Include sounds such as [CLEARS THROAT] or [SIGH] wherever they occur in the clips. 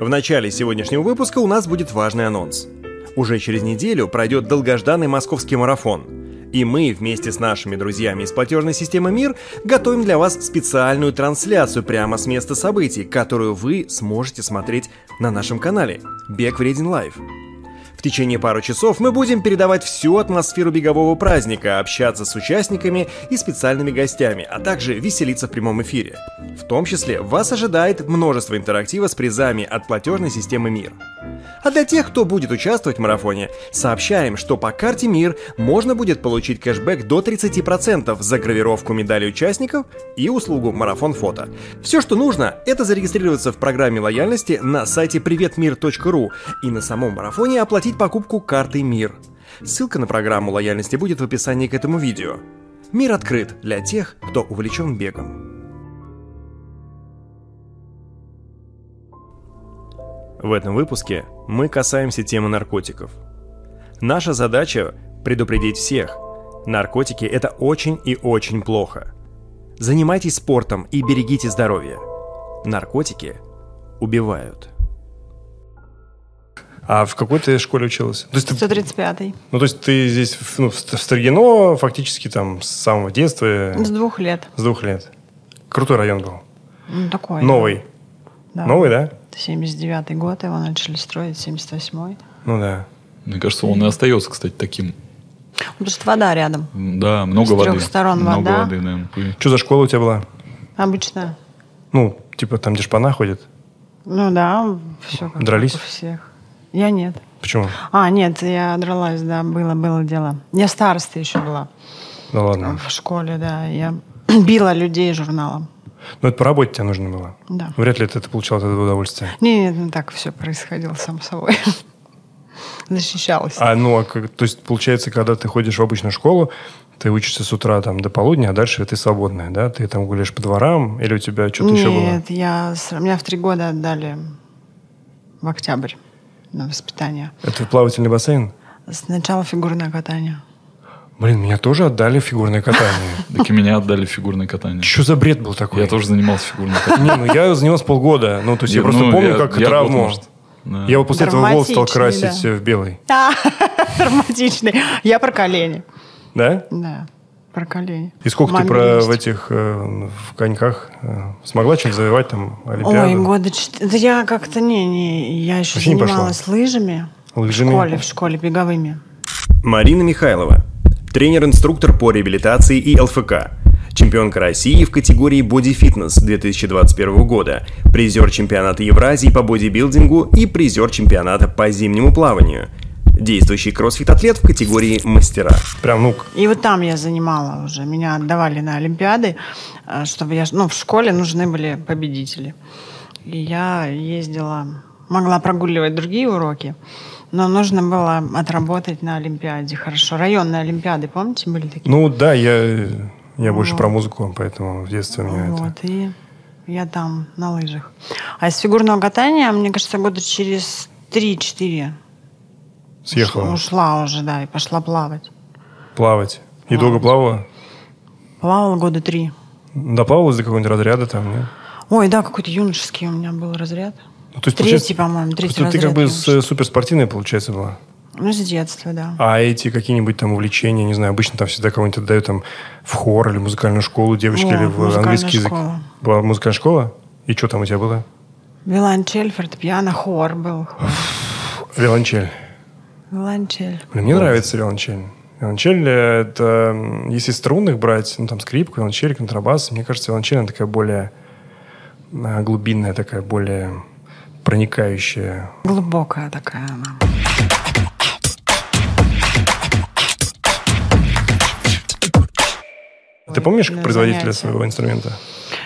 В начале сегодняшнего выпуска у нас будет важный анонс. Уже через неделю пройдет долгожданный московский марафон. И мы вместе с нашими друзьями из платежной системы МИР готовим для вас специальную трансляцию прямо с места событий, которую вы сможете смотреть на нашем канале «Бег вреден live». В течение пары часов мы будем передавать всю атмосферу бегового праздника, общаться с участниками и специальными гостями, а также веселиться в прямом эфире. В том числе вас ожидает множество интерактива с призами от платежной системы МИР. А для тех, кто будет участвовать в марафоне, сообщаем, что по карте МИР можно будет получить кэшбэк до 30% за гравировку медали участников и услугу марафон фото. Все, что нужно, это зарегистрироваться в программе лояльности на сайте приветмир.ру и на самом марафоне оплатить покупку картой МИР. Ссылка на программу лояльности будет в описании к этому видео. Мир открыт для тех, кто увлечен бегом. В этом выпуске мы касаемся темы наркотиков. Наша задача – предупредить всех. Наркотики – это очень и очень плохо. Занимайтесь спортом и берегите здоровье. Наркотики убивают. А в какой ты школе училась? То есть ты, 135-й. Ну, то есть ты здесь ну, в Строгино фактически там с самого детства? С двух лет. С двух лет. Крутой район был. Ну, такой. Новый. Да. Новый, да? 79-й год, его начали строить, 78-й. Ну да. Мне кажется, он и остается, кстати, таким. Потому что вода рядом. Да, много С воды. трех сторон много вода. воды, да. Что за школа у тебя была? Обычная. Ну, типа там, где шпана ходит? Ну да, все как Дрались? у всех. Я нет. Почему? А, нет, я дралась, да, было, было дело. Я староста еще была. Ну ладно. В школе, да. Я [CLEARS THROAT] била людей журналом. Ну, это по работе тебе нужно было. Да. Вряд ли ты, ты получал от этого удовольствие. Не, не, так все происходило само собой. [LAUGHS] Защищалась. А ну, а как, то есть, получается, когда ты ходишь в обычную школу, ты учишься с утра там до полудня, а дальше ты свободная, да? Ты там гуляешь по дворам, или у тебя что-то еще было? Нет, я, меня в три года отдали в октябрь на воспитание. Это плавательный бассейн? Сначала фигурное катание. Блин, меня тоже отдали в фигурное катание. [LAUGHS] Так и меня отдали в фигурное катание. Что за бред был такой? Я тоже занимался фигурным катанием. Не, ну я занимался полгода. Ну, то есть я просто Ну, помню, как я травму. Я вот после этого волос стал красить в белый. [LAUGHS] Травматичный. Я про колени. Да? Да, про колени. И сколько ты Маме про есть. в этих э, в коньках э, смогла чем завоевать там Ой, Олимпиаду? года четыре. Да я как-то не, не, я еще Вообще не занималась лыжами. Лыжами? В школе, в школе беговыми. Марина Михайлова, тренер-инструктор по реабилитации и ЛФК, чемпионка России в категории бодифитнес 2021 года, призер чемпионата Евразии по бодибилдингу и призер чемпионата по зимнему плаванию, действующий кроссфит-атлет в категории мастера. Прям, ну, И вот там я занимала уже. Меня отдавали на Олимпиады, э, чтобы я... Ну, в школе нужны были победители. И я ездила... Могла прогуливать другие уроки, но нужно было отработать на Олимпиаде. Хорошо. Районные Олимпиады, помните, были такие? ну да, я, я больше Вот. про музыку, поэтому в детстве у меня это... Вот, и я там на лыжах. А из фигурного катания, мне кажется, года через 3-4 Съехала ушла уже, да, и пошла плавать. плавать. И долго плавала? Плавала года три. Доплавалась до какого-нибудь разряда там, нет? Ой, да, какой-то юношеский у меня был разряд. Ну, то есть, Третий, по-моему, третий ты разряд. как бы юношеский. с- суперспортивная, получается, была. Ну, с детства, да. А эти какие-нибудь там увлечения, не знаю, обычно там всегда кого-нибудь отдают там в хор или музыкальную школу девочки, О, или в английский язык. школа. Была музыкальная школа? И что там у тебя было? Виолончель, фортепиано, хор был. хор. Виолончель. Виолончель. Блин, мне нравится виолончель. Виолончель это, если струнных брать, ну там скрипка, виолончель, контрабас, мне кажется, виолончель она такая более а, глубинная, такая более проникающая. Глубокая такая она. Ты помнишь производителя занятия. своего инструмента?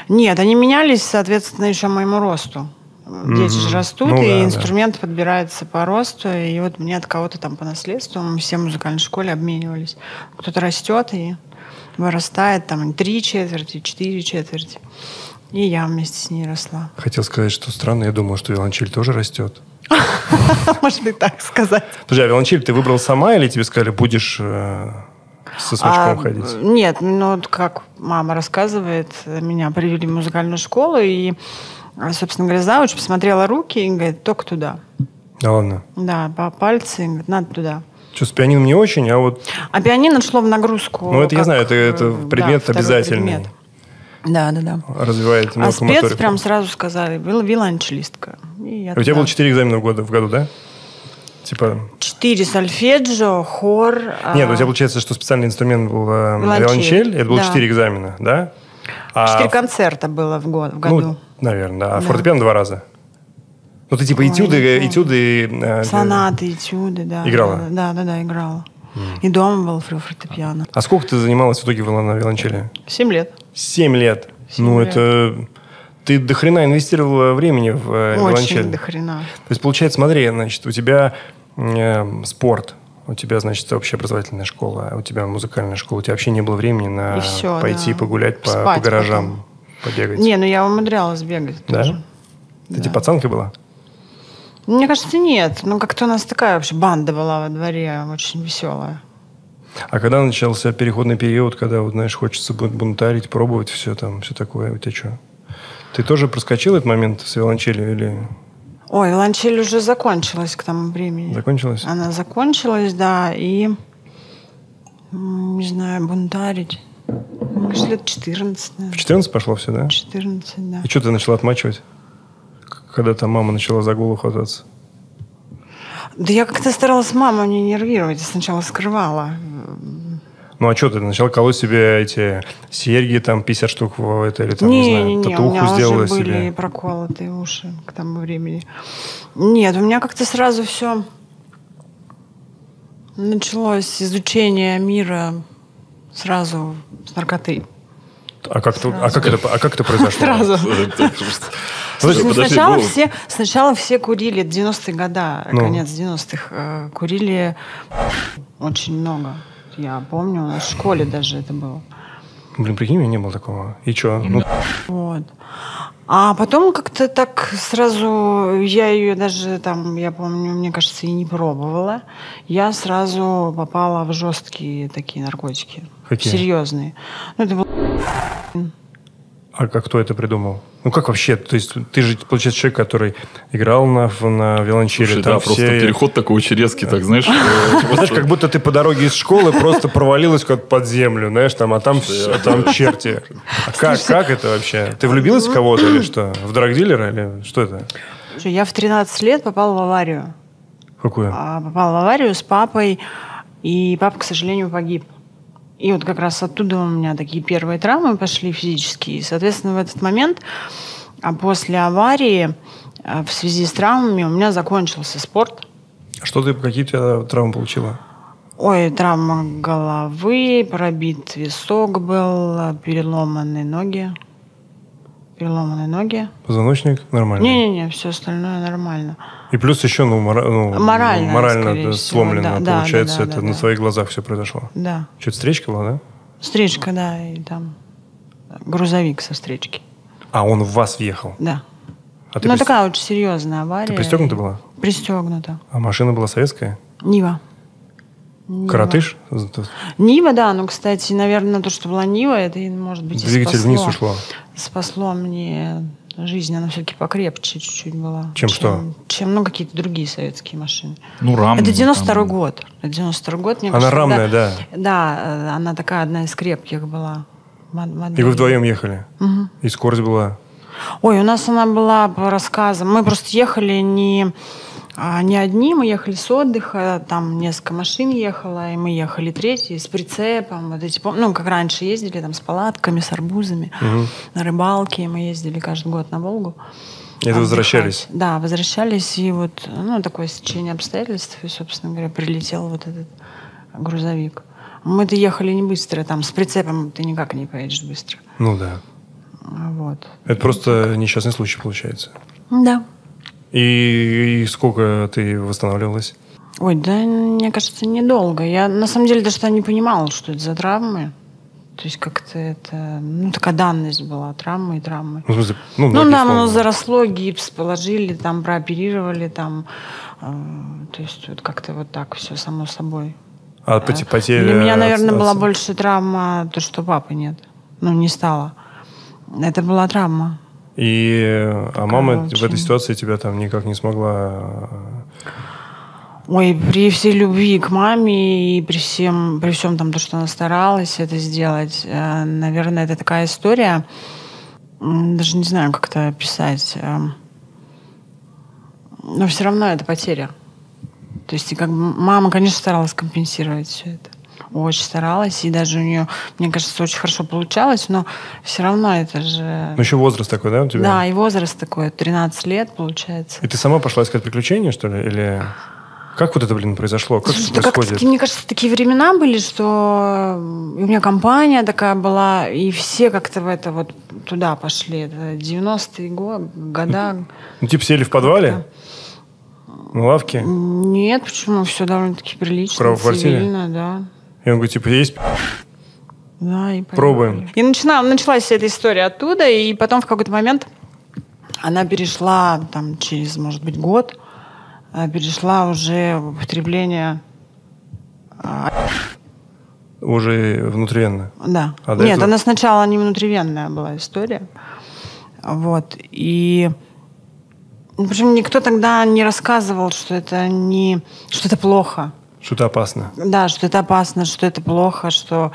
Нет, они менялись, соответственно, еще моему росту. Дети же растут, Ну и да, да. инструмент подбирается по росту. И вот мне от кого-то там по наследству, мы все в музыкальной школе обменивались. Кто-то растет и вырастает там три четверти, четыре четверти. И я вместе с ней росла. Хотел сказать, что странно, я думал, что виолончель тоже растет. [LAUGHS] Можно и так сказать. Подожди, а виолончель ты выбрал сама или тебе сказали, будешь э, со смычком А, ходить? Нет, ну как мама рассказывает, меня привели в музыкальную школу, и собственно говоря, завуч посмотрела руки и говорит, только туда. Да ладно. Да, по пальцы, говорит, надо туда. Что, с пианином не очень, а вот... А пианино шло в нагрузку. Ну, это я как, знаю, это- это э, предмет второй обязательный. предмет. Да, да, да. развивает А спец моторику. прям сразу сказали, вил- виолончелистка. И я У тебя было 4 экзамена в году, в году, да? Типа... Четыре сольфеджио, хор. Нет, а, у тебя получается, что специальный инструмент был э, Виолончель. это было Да. 4 экзамена, да? А Четыре концерта было в, год, в году. Ну, наверное, да. А Да. фортепиано два раза. Ну, ты типа Ой, этюды, помню. этюды... э, Сонаты, этюды, да. Играла? Да, да, да, играла. И дома был фор- фортепиано. А сколько ты занималась в итоге на виолончели? Семь лет. Семь лет. Ну, лет. это... Ты до хрена инвестировала времени в э, виолончель. Очень до хрена. То есть, получается, смотри, значит, у тебя э, спорт, у тебя, значит, общеобразовательная школа, у тебя музыкальная школа, у тебя вообще не было времени на И всё, пойти да. погулять по, Спать по гаражам, побегать. Не, ну я умудрялась бегать да? тоже. Ты типа пацанка была? Мне кажется, нет. Ну, как-то у нас такая вообще банда была во дворе, очень веселая. А когда начался переходный период, когда, вот, знаешь, хочется бу- бунтарить, пробовать все там, все такое, у тебя что? Ты тоже проскочил этот момент с виолончелью или Ой, виолончель уже закончилась к тому времени. закончилось? Она закончилась, да, и, не знаю, бунтарить. Кажется, лет 14, В наверное. 14 пошло все, да? 14, да. И что ты начала отмачивать? Когда там мама начала за голову хвататься? Да я как-то старалась маму не нервировать, я сначала скрывала. Ну а что ты начала колоть себе эти серьги, там 50 штук в это, или там, не, не, знаю, не, не, у татуху меня сделала уже были себе? проколотые уши к тому времени. Нет, у меня как-то сразу все началось изучение мира сразу с наркоты. А как, ты- а как, это, а как это произошло? Сразу. [LAUGHS] Подожди, Ну, подожди, сначала, было- все, сначала все курили, 90-е года, Ну. конец 90-х, э, курили очень много. Я помню, у нас в школе даже это было. Блин, прикинь, у меня не было такого. И что? Ну, Вот. А потом как-то так сразу, я ее даже там, я помню, мне кажется, и не пробовала. Я сразу попала в жесткие такие наркотики. Какие? Серьезные. Ну, это был а как кто это придумал? Ну как вообще? То есть ты же, получается, человек, который играл на, на виолончели. Слушай, там да, просто все- переход такой очень резкий, так знаешь. [LAUGHS] Знаешь, просто- как будто ты по дороге из школы просто провалилась как под землю, знаешь, там, а там, там черти. А как, как это вообще? Ты влюбилась в кого-то или что? В драгдилера или что это? Я в 13 лет попала в аварию. В Какую? А, попала в аварию с папой, и папа, к сожалению, погиб. И вот как раз оттуда у меня такие первые травмы пошли физические. И, соответственно, в этот момент, а после аварии, а, в связи с травмами, у меня закончился спорт. А Что ты, какие тебя травмы получила? Ой, травма головы, пробит висок был, переломанные ноги. Переломанные ноги. Позвоночник? Нормально. Не-не-не, все остальное нормально. И плюс еще, ну, мора- ну, Морально, морально да, сломлено. да, Получается, да, да, это да, на да. твоих глазах все произошло. Да. Что-то встречка была, да? Встречка, да, и там грузовик со встречки. А он в вас въехал. Да. А ты, ну, пристё- такая очень серьезная авария. ты пристегнута была? Пристегнута. А машина была советская? Нива. Нива. Коротыш? Нива, да. Ну, кстати, наверное, то, что была Нива, это, и, может быть, и Двигатель спасло. вниз ушло. Спасло мне жизнь. Она все-таки покрепче чуть-чуть была. Чем что? Чем, ну, какие-то другие советские машины. Ну, рам. это 92 там. год. Это 92 год, мне Она кажется, рамная, да. Да, э, она такая одна из крепких была. Мод- И вы вдвоем ехали? И скорость была? Ой, у нас она была по рассказам. Мы просто ехали не, не одни, мы ехали с отдыха, там несколько машин ехало, и мы ехали третьи с прицепом. Вот эти, ну, как раньше ездили, там, с палатками, с арбузами, на рыбалке. Мы ездили каждый год на Волгу. И это отдыхать. возвращались? Да, возвращались, и вот, ну, такое стечение обстоятельств, и, собственно говоря, прилетел вот этот грузовик. Мы-то ехали не быстро, там, с прицепом ты никак не поедешь быстро. Ну да. А Вот. Это просто несчастный случай получается. Да. И, и сколько ты восстанавливалась? Ой, да, мне кажется, недолго. Я на самом деле даже не понимала, что это за травмы. То есть как-то это, ну, такая данность была, травмы и травмы. Ну, ну, Ну, нам оно заросло, гипс положили, там прооперировали, там, э, то есть вот как-то вот так все само собой. А поте- потеря... Для меня, наверное, от- была больше травма, то, что папы нет. Ну, не стало. Это была травма. И, э, а мама в Очень. этой ситуации тебя там никак не смогла... Ой, при всей любви к маме и при всем, при всем там то, что она старалась это сделать, э, наверное, это такая история, даже не знаю, как это описать, эм, но все равно это потеря. То есть как бы мама, конечно, старалась компенсировать все это. Очень старалась, и даже у нее, мне кажется, очень хорошо получалось, но все равно это же... Ну, еще возраст такой, да, у тебя? Да, и возраст такой, 13 лет, получается. И ты сама пошла искать приключения, что ли? Или как вот это, блин, произошло? Как Слушай, это как происходит? таки, мне кажется, такие времена были, что и у меня компания такая была, и все как-то в это вот туда пошли. Это 90-е годы, года. Ну, типа сели в подвале? На лавке? Нет, почему? Все довольно-таки прилично, Прямо в квартире? цивильно, да. И он говорит, типа, есть? Да, и поехали. Пробуем. И начина, началась эта история оттуда, и потом в какой-то момент она перешла, там, через, может быть, год, э, перешла уже в употребление Уже внутривенно. Да. А Нет, этого? она сначала не внутривенная была история. Вот. И ну, причем никто тогда не рассказывал, что это не что это плохо. Что-то опасно. Да, что это опасно, что это плохо, что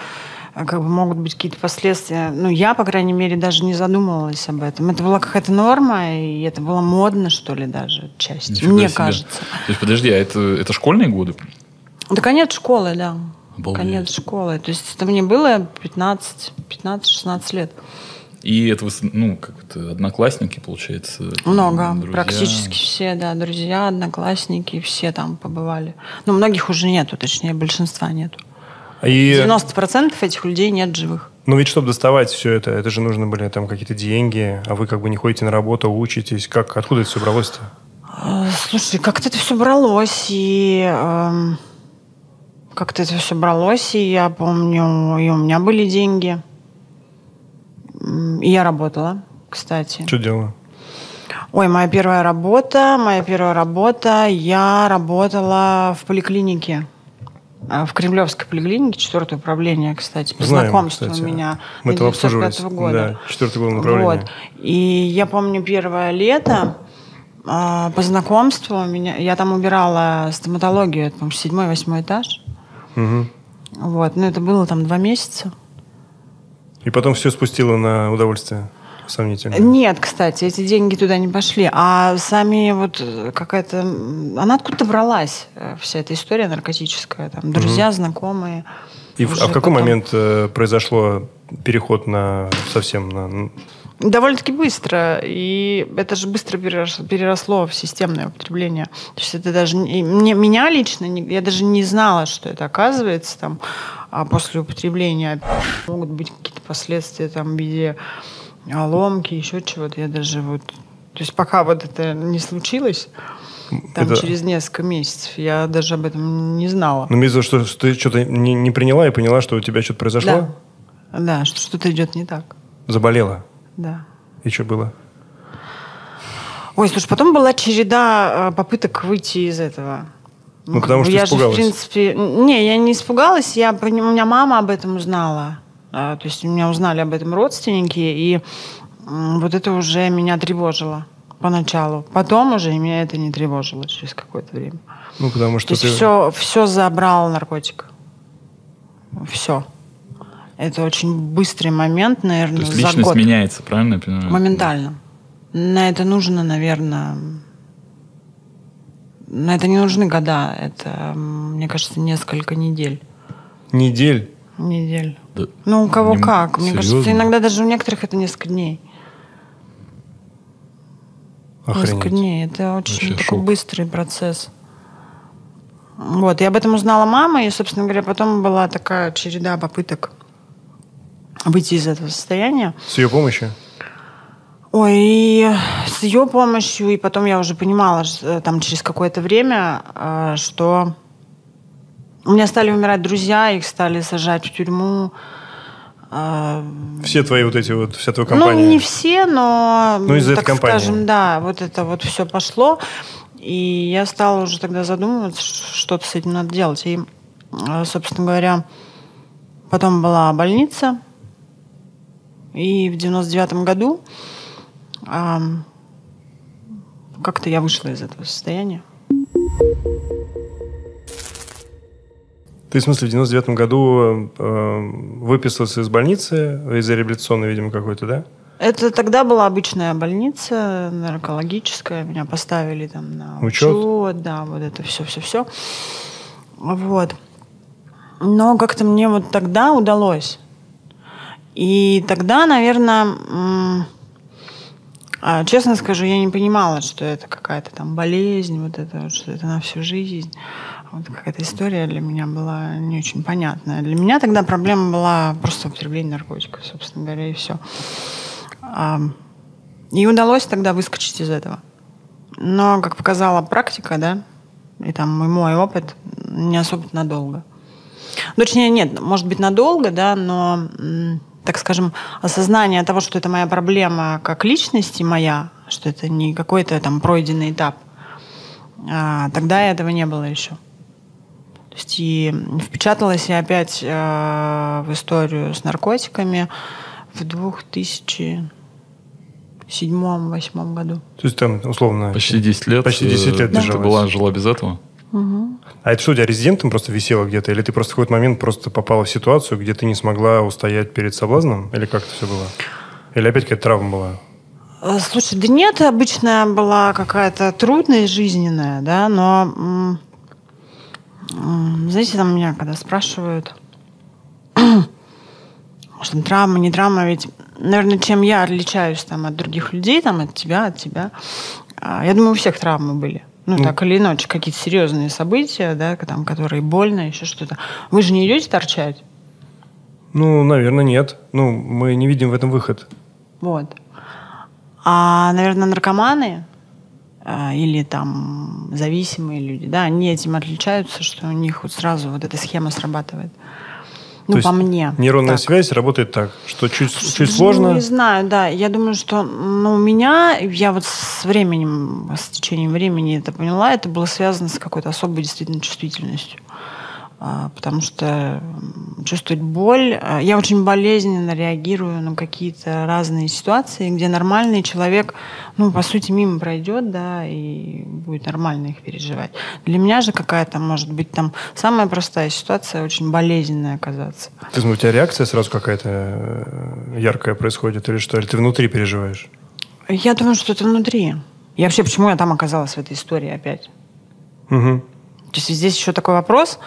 э, как бы могут быть какие-то последствия. Ну, я, по крайней мере, даже не задумывалась об этом. Это была какая-то норма, и это было модно, что ли, даже отчасти. Нифига Мне себе. кажется. То есть, подожди, а это, это школьные годы? Да конец школы, да. Обалдеть. Конец школы. То есть это мне было 15, 15-16 лет. И это, ну, как это, одноклассники, получается? Много. друзья? Практически все, да. Друзья, одноклассники, все там побывали. Но многих уже нету, точнее, большинства нету. И, 90% этих людей нет живых. ну ведь, чтобы доставать все это, это же нужно были там какие-то деньги, а вы как бы не ходите на работу, учитесь. Как, откуда это все бралось-то? Э, Слушай, как-то это все бралось, и эм, как-то это все бралось, и я помню, и у меня были деньги. И я работала, кстати. Что делала? Ой, моя первая работа, моя первая работа, я работала в поликлинике. А, В Кремлевской поликлинике, четвертое управление, кстати, по Знаем, знакомству кстати. у меня Мы там обслуживались. 1905 года. Да, четвертый год направления. Вот. И я помню первое лето а, по знакомству у меня, я там убирала стоматологию, это, по-моему, седьмой, восьмой этаж. Мгм. Вот, ну это было там два месяца. И потом все спустила на удовольствие. Сомнительно. Нет, кстати, эти деньги туда не пошли. А сами вот э, какая-то... Она откуда-то бралась, э, вся эта история наркотическая. Там друзья, знакомые. И в- а в какой потом. момент э, произошло переход на совсем на... Довольно-таки быстро. И это же быстро переросло, переросло в системное употребление. То есть это даже... не- мне, меня лично, я даже не знала, что это оказывается там а после употребления могут быть какие-то последствия там в виде а, ломки, еще чего-то. Я даже вот... То есть пока вот это не случилось, там Это- через несколько месяцев, я даже об этом не знала. Ну, того, что, что ты что-то не, не приняла и поняла, что у тебя что-то произошло? Да. Да, что что-то идет не так. Заболела. Да. И что было? Ой, слушай, потом была череда э, попыток выйти из этого. Ну, как потому что я испугалась. же, в принципе... Не, я не испугалась, я, у меня мама об этом узнала. А, то есть у меня узнали об этом родственники, и вот это уже меня тревожило поначалу. Потом уже меня это не тревожило через какое-то время. Ну, потому То что есть ты... все, все забрал наркотик. Все. Это очень быстрый момент, То наверное, есть за личность год. меняется, правильно я понимаю? Моментально. На это нужно, наверное... На это не нужны года. Это, мне кажется, несколько недель. Недель. Недель. Да. Ну, у кого Не- как. Мне кажется, серьезно? иногда даже у некоторых это несколько дней. Несколько Охренеть. дней. Это очень Вообще такой шок. быстрый процесс. Вот. И об этом узнала мама, и, собственно говоря, потом была такая череда попыток выйти из этого состояния. С ее помощью? Ой, и с ее помощью, и потом я уже понимала, э, там через какое-то время, э, что у меня стали умирать друзья, их стали сажать в тюрьму. Э, Все твои вот эти вот, вся твоя компания? Ну, не все, но, Ну, из-за так этой компании. скажем, да, вот это вот все пошло. И я стала уже тогда задумываться, что-то с этим надо делать. И, собственно говоря, потом была больница. И в 99 году ам, как-то я вышла из этого состояния. Ты, в смысле, в 99 году э, выписался из больницы, из реабилитационной, видимо, какой-то, да? Это тогда была обычная больница, наркологическая. Меня поставили там на Учет? учет, да, вот это все-все-все. Вот. Но как-то мне вот тогда удалось. И тогда, наверное, а, честно скажу, я не понимала, что это какая-то там болезнь, вот это, что это на всю жизнь. Вот какая-то история для меня была не очень понятная. Для меня тогда проблема была просто употребление наркотиков, собственно говоря, и все. И удалось тогда выскочить из этого. Но, как показала практика, да, и там и мой опыт, не особо надолго. Ну, Точнее, нет, может быть, надолго, да, но, так скажем, осознание того, что это моя проблема как личности моя, что это не какой-то там пройденный этап, а, тогда этого не было еще. То есть и впечаталась я опять э, в историю с наркотиками в 2007-2008 году. То есть там, условно... Почти 10 лет. Почти 10 лет э, Ты была, жила без этого? А это что, у тебя резидентом просто висело где-то? Или ты просто в какой-то момент просто попала в ситуацию, где ты не смогла устоять перед соблазном? Или как это все было? Или опять какая-то травма была? Э, Слушай, да нет, обычная была какая-то трудность жизненная, да, но, знаете, там меня когда спрашивают, [CLEARS THROAT] что травма, не травма, ведь, наверное, чем я отличаюсь там от других людей, там, от тебя, от тебя, а, я думаю, у всех травмы были. Ну, Ну. так или иначе, какие-то серьезные события, да, там, которые больно, еще что-то. Вы же не идете торчать? Ну, наверное, нет. Ну, мы не видим в этом выход. Вот. А, наверное, наркоманы а, или там зависимые люди, да, они этим отличаются, что у них вот сразу вот эта схема срабатывает. Ну, То есть по мне. Нейронная так. связь работает так, что чуть, чуть Ну, сложно. не знаю, да. Я думаю, что ну, у меня, я вот с временем, с течением времени это поняла, это было связано с какой-то особой действительно чувствительностью. А, Потому что чувствовать боль... а, Я очень болезненно реагирую на какие-то разные ситуации, где нормальный человек, ну, по сути, мимо пройдет, да, и будет нормально их переживать. Для меня же какая-то, может быть, там самая простая ситуация, очень болезненная оказаться. Ты смотри, у тебя реакция сразу какая-то э, яркая происходит или что? Или ты внутри переживаешь? Я думаю, что это внутри. И вообще, почему я там оказалась в этой истории опять? Угу. То есть здесь еще такой вопрос.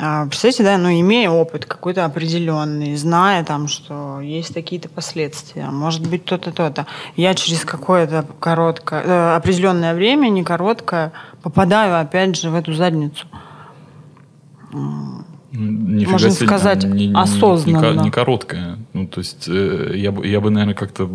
А, Представляете, да, ну, имея опыт какой-то определенный, зная там, что есть такие-то последствия, может быть, то-то, то-то, я через какое-то короткое, э, определенное время, не короткое, попадаю опять же в эту задницу. Нифига Можно себе, сказать, не- не- не- осознанно. Не, не короткая. Ну, то есть, э, я, бы, я бы, наверное, как-то,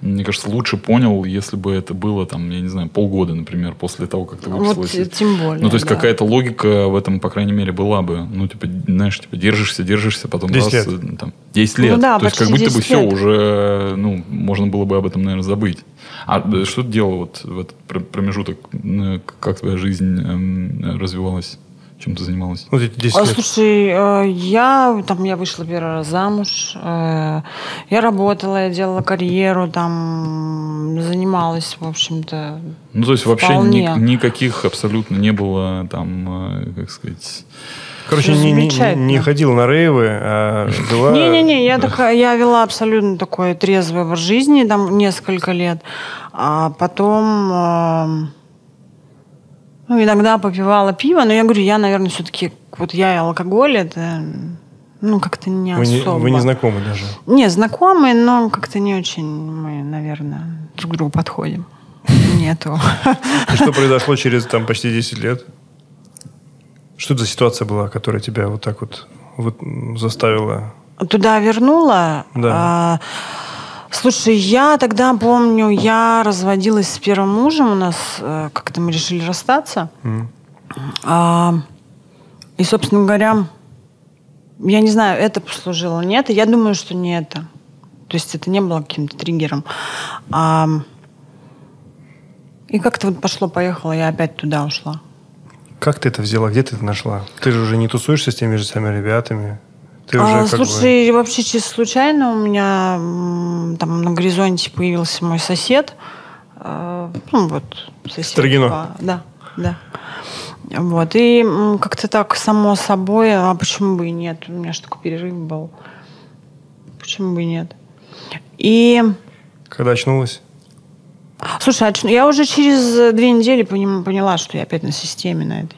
мне кажется, лучше понял, если бы это было, там, я не знаю, полгода, например, после того, как ты Вот выпустилась. э, тем более. Ну, то есть, да. какая-то логика в этом, по крайней мере, была бы. Ну, типа, знаешь, типа, держишься, держишься, потом 10 раз, лет. э, там, 10 лет. Ну да, то есть, как будто бы 10 все, лет. уже, ну, можно было бы об этом, наверное, забыть. А э, что ты делал вот в этот пр- промежуток? Э, Как твоя жизнь эм, развивалась? Чем ты занималась? Вот эти 10 А, лет. слушай, э, я там я вышла первый раз замуж, э, я работала, я делала карьеру, там занималась, в общем-то. Ну, то есть вообще ни- никаких абсолютно не было там, э, как сказать... Короче, не, не- не ходила на рейвы, а. [LAUGHS] Не-не-не, я такая, я вела абсолютно такой трезвый образ жизни там несколько лет, а потом э, ну, иногда попивала пиво, но я говорю, я, наверное, все-таки вот я и алкоголь это ну как-то не Вы не, особо. вы не знакомы даже. Не, знакомые, но как-то не очень мы, наверное, друг к другу подходим. Нету. И что произошло через там почти 10 лет? Что это за ситуация была, которая тебя вот так вот, заставила? Туда вернула. Да. А, слушай, я тогда помню, я разводилась с первым мужем, у нас э, как-то мы решили расстаться. М. А, и, собственно говоря, я не знаю, это послужило, нет. Я думаю, что не это. То есть это не было каким-то триггером. А, и как-то вот пошло-поехало, я опять туда ушла. Как ты это взяла? Где ты это нашла? Ты же уже не тусуешься с теми же самыми ребятами. Ты А, уже как бы... слушай, вообще чисто случайно у меня там на горизонте появился мой сосед. Э, Ну, вот, сосед. Строгино. по- Да, да. Вот, и как-то так само собой, а почему бы и нет? У меня же такой перерыв был. Почему бы и нет? И, Когда очнулась? слушай, а я уже через две недели поняла, что я опять на системе на этой.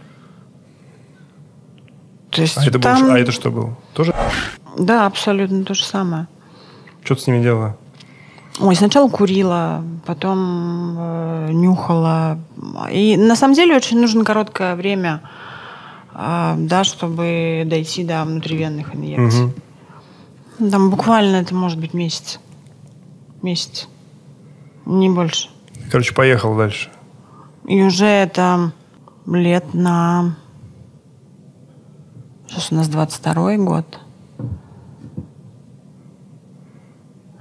То есть А это, был- там... а это что было? Тоже? Да, абсолютно то же самое. Что ты с ними делала? Ой, сначала курила, потом э, нюхала. И на самом деле очень нужно короткое время, э, да, чтобы дойти до внутривенных инъекций. Мгм. Там буквально это может быть месяц. Месяц. Не больше. Короче, поехал дальше. И уже это лет на... Сейчас у нас 22 год.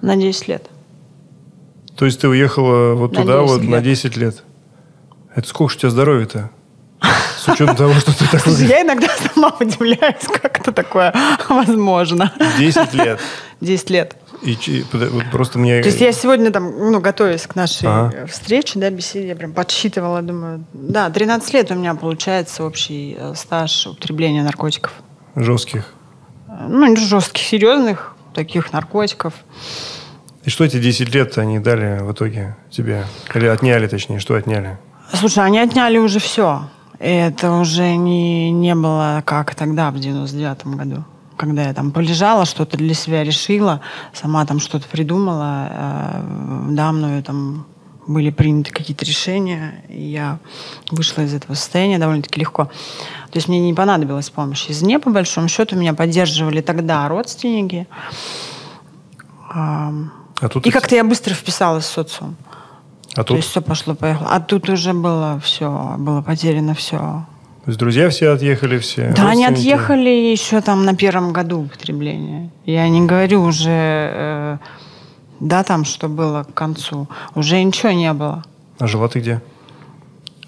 На 10 лет. То есть ты уехала вот На туда 10 вот на лет. 10 лет. Это сколько у тебя здоровья-то? С учетом того, что ты так Слушай, Я иногда [LAUGHS] сама удивляюсь, как это такое возможно. 10 лет. [LAUGHS] 10 лет. И вот просто мне... То есть я сегодня там, ну, готовясь к нашей Ага. встрече, да, беседе, я прям подсчитывала, думаю, да, 13 лет у меня получается общий э, стаж употребления наркотиков. жестких. Э, Ну, не жестких, серьезных таких наркотиков. И что эти 10 лет они дали в итоге тебе? Или отняли, точнее, что отняли? Слушай, они отняли уже все. Это уже не, не было как тогда, в 99-м году. Когда я там полежала, что-то для себя решила, сама там что-то придумала, э, да, мною там были приняты какие-то решения, и я вышла из этого состояния довольно-таки легко. То есть мне не понадобилась помощь извне, по большому счету. Меня поддерживали тогда родственники. А, А тут, И как-то я быстро вписалась в социум. А То тут есть все пошло-поехало. А тут уже было все, было потеряно все. то есть друзья все отъехали, все. Да, они отъехали еще там на первом году употребления. Я не говорю уже, э, да, там, что было к концу. Уже ничего не было. А жила ты где?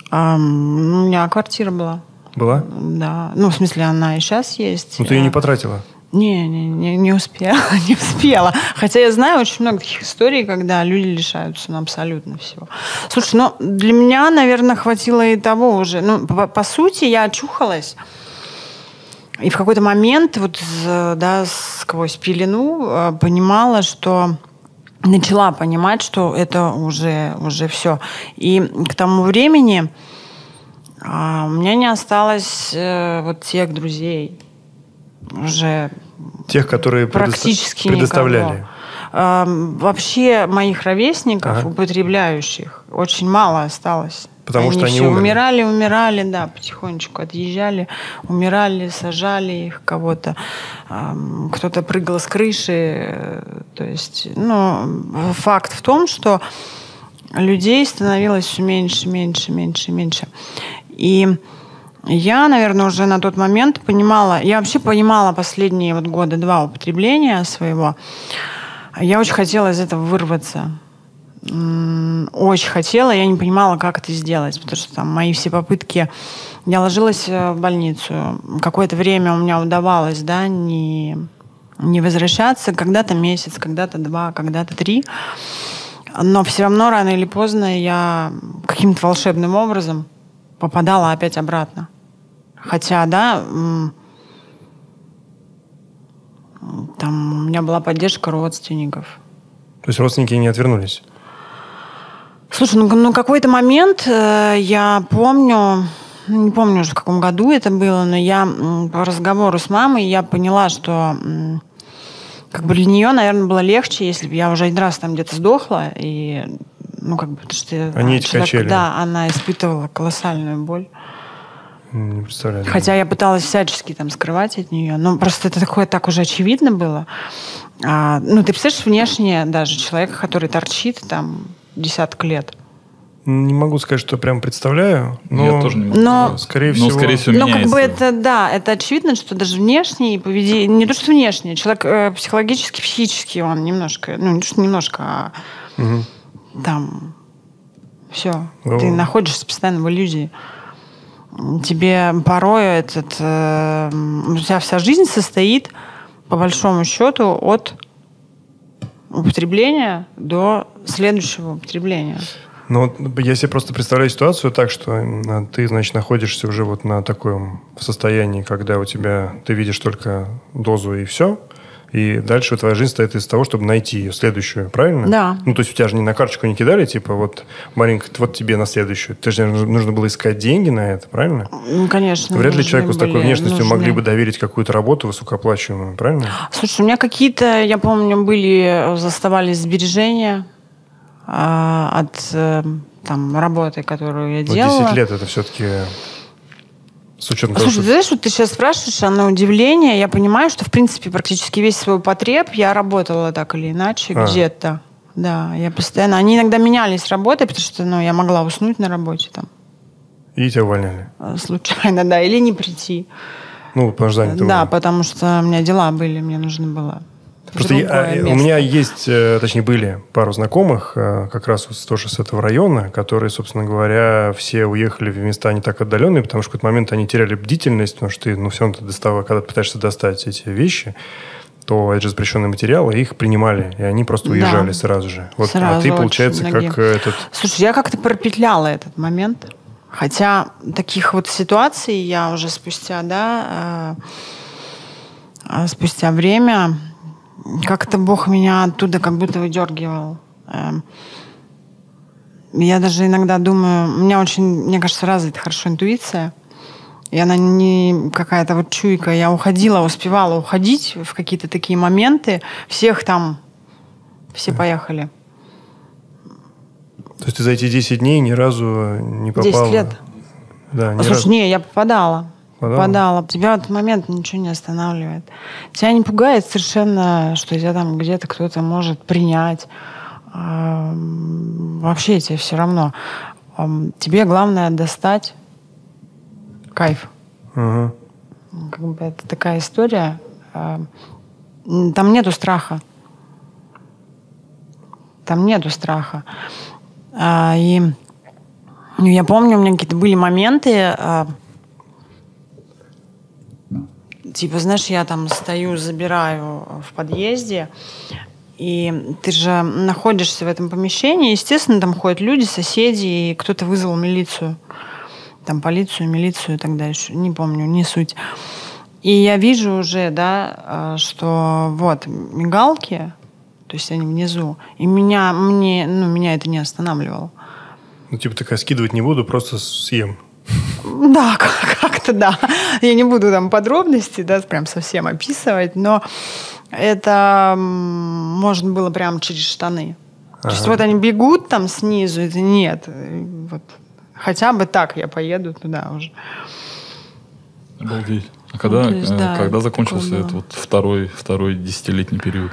А, у меня квартира была. Была? Да. Ну, в смысле, она и сейчас есть. Ну, ты ее не потратила. Не, не, не, не успела, [LAUGHS] не успела. Хотя я знаю очень много таких историй, когда люди лишаются ну, абсолютно всего. Слушай, ну для меня, наверное, хватило и того уже. Ну, по, по сути, я очухалась. И в какой-то момент, вот, да, сквозь пелену, э, понимала, что начала понимать, что это уже, уже все. И к тому времени а, у меня не осталось э, вот тех друзей, уже Тех, которые практически предоставляли. никого. Вообще моих ровесников, Ага. употребляющих, очень мало осталось. Потому что они все умерли. умирали, умирали, да, потихонечку отъезжали, умирали, сажали их кого-то, кто-то прыгал с крыши, то есть, ну, факт в том, что людей становилось все меньше, меньше, меньше, меньше. И я, наверное, уже на тот момент понимала, я вообще понимала последние вот года два употребления своего. Я очень хотела из этого вырваться. Очень хотела, я не понимала, как это сделать, потому что там мои все попытки... Я ложилась э, в больницу. Какое-то время у меня удавалось, да, не, не возвращаться. Когда-то месяц, когда-то два, когда-то три. Но все равно рано или поздно я каким-то волшебным образом попадала опять обратно. Хотя, да, там у меня была поддержка родственников. То есть родственники не отвернулись. Слушай, ну, ну какой-то момент э, я помню, ну, не помню уже в каком году это было, но я по разговору с мамой я поняла, что как бы для нее, наверное, было легче, если бы я уже один раз там где-то сдохла и ну как бы потому что Они эти качели. да, она испытывала колоссальную боль. Не представляю. Хотя я пыталась всячески там скрывать от нее. Но просто это такое так уже очевидно было. А, ну, ты представляешь, внешне даже человека, который торчит там десяток лет. Не могу сказать, что прям представляю, но... Я тоже не могу. Но- сказать. Скорее Но, всего- скорее всего, Ну, как бы это, да, это очевидно, что даже внешне и поведение, не то, что внешне, человек э, психологически, психически он немножко, ну, не то, что немножко, а Мгм. Там все, Ну. ты находишься постоянно в иллюзии. Тебе порой этот, э, у тебя вся жизнь состоит по большому счету, от употребления до следующего употребления. Ну, я себе просто представляю ситуацию так, что э, ты, значит, находишься уже вот на таком состоянии, когда у тебя, ты видишь только дозу и все, и дальше твоя жизнь стоит из того, чтобы найти ее следующую, правильно? Да. Ну, то есть у тебя же не на карточку не кидали, типа, вот, Маринка, вот тебе на следующую. Ты же нужно было искать деньги на это, правильно? Ну, конечно. Вряд ли человеку с такой внешностью нужны. могли бы доверить какую-то работу высокооплачиваемую, правильно? Слушай, у меня какие-то, я помню, были, заставались сбережения а, от э, там, работы, которую я Вот делала. 10 лет это все-таки с учетом того, Слушай, что... ты знаешь, вот ты сейчас спрашиваешь, а на удивление я понимаю, что, в принципе, практически весь свой потреб я работала так или иначе А. где-то. Да, я постоянно... Они иногда менялись работой, потому что ну, я могла уснуть на работе там И тебя увольняли. э, случайно, [LAUGHS] да, или не прийти. Ну, по ожиданию да, потому что у меня дела были, мне нужно было Просто я- а, у меня есть, э, точнее, были пару знакомых, э, как раз вот с 160 района, которые, собственно говоря, все уехали в места не так отдаленные, потому что в какой-то момент они теряли бдительность, потому что ты, ну, все равно ты когда ты пытаешься достать эти вещи, то это же запрещенные материалы, их принимали, и они просто Да. уезжали сразу же. Вот, а Сразу ты, очень получается, многие. как э, этот... Слушай, я как-то пропетляла этот момент. Хотя таких вот ситуаций я уже спустя, да, э, э, спустя время как-то Бог меня оттуда как будто выдергивал. Эм, Я даже иногда думаю, у меня очень, мне кажется, развита хорошо интуиция. И она не какая-то вот чуйка. Я уходила, успевала уходить в какие-то такие моменты. Всех там, все поехали. То есть ты за эти 10 дней ни разу не попала... 10 лет. Да, ни Слушай, разу. не, я попадала. Попадала? Попадала. Тебя в этот момент ничего не останавливает. Тебя не пугает совершенно, что тебя там где-то кто-то может принять. Вообще тебе все равно. Тебе главное достать кайф. Ага. Как бы это такая история. Там нету страха. Там нету страха. А, И ну, я помню, у меня какие-то были моменты, а, типа, знаешь, я там стою, забираю в подъезде, и ты же находишься в этом помещении, естественно, там ходят люди, соседи, и кто-то вызвал милицию. Там полицию, милицию и так дальше. Не помню, не суть. И я вижу уже, да, а, что вот мигалки, то есть они внизу, и меня, мне, ну, меня это не останавливало. Ну, типа такая, скидывать не буду, просто съем. Да, как- [LAUGHS] как-то да. Я не буду там подробности, да, прям совсем описывать, но это можно было прям через штаны. То есть Ага. вот они бегут там снизу, это нет. э, Вот хотя бы так я поеду туда уже. Обалдеть. А когда, Ну, есть, да, когда такое закончился этот вот второй, второй десятилетний период?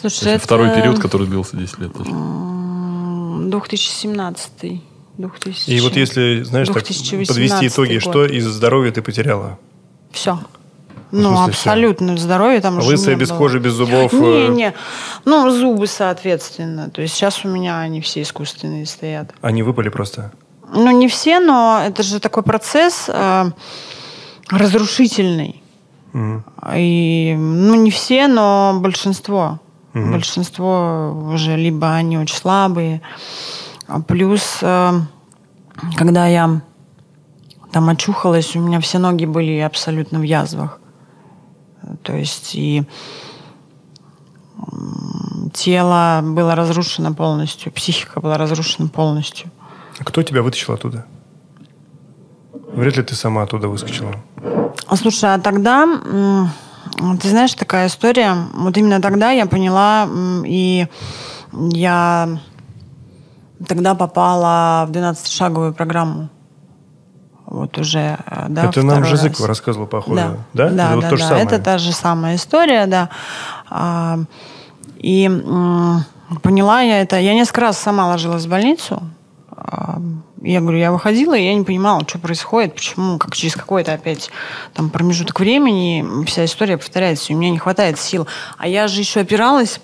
Слушай, есть Второй это, период, который длился 10 лет. точно. м, 2017 2000. И вот если, знаешь, так 2018 подвести итоги, год. что из здоровья ты потеряла? Все. В Ну, смысле абсолютно. Здоровье там уже Лысая, без было. кожи, без зубов. Не, э, не. Ну, зубы, соответственно. То есть сейчас у меня они все искусственные стоят. Они выпали просто. Ну, не все, но это же такой процесс э, разрушительный. Мгм. И, ну, не все, но большинство. Мгм. Большинство уже либо они очень слабые. А Плюс, э, когда я там очухалась, у меня все ноги были абсолютно в язвах. То есть и тело было разрушено полностью, психика была разрушена полностью. А Кто тебя вытащил оттуда? Вряд ли ты сама оттуда выскочила. А, Слушай, а тогда, ты знаешь, такая история, вот именно тогда я поняла, и я тогда попала в 12-шаговую программу. Вот уже, э, да, это нам Жизыкова раз. рассказывала, походу. Да, Да? да, это вот да, то же да. самое. Это та же самая история, да. А, И м, поняла я это. Я несколько раз сама ложилась в больницу. А, Я говорю, я выходила, и я не понимала, что происходит, почему, как через какой-то опять там промежуток времени вся история повторяется, и у меня не хватает сил. А я же еще опиралась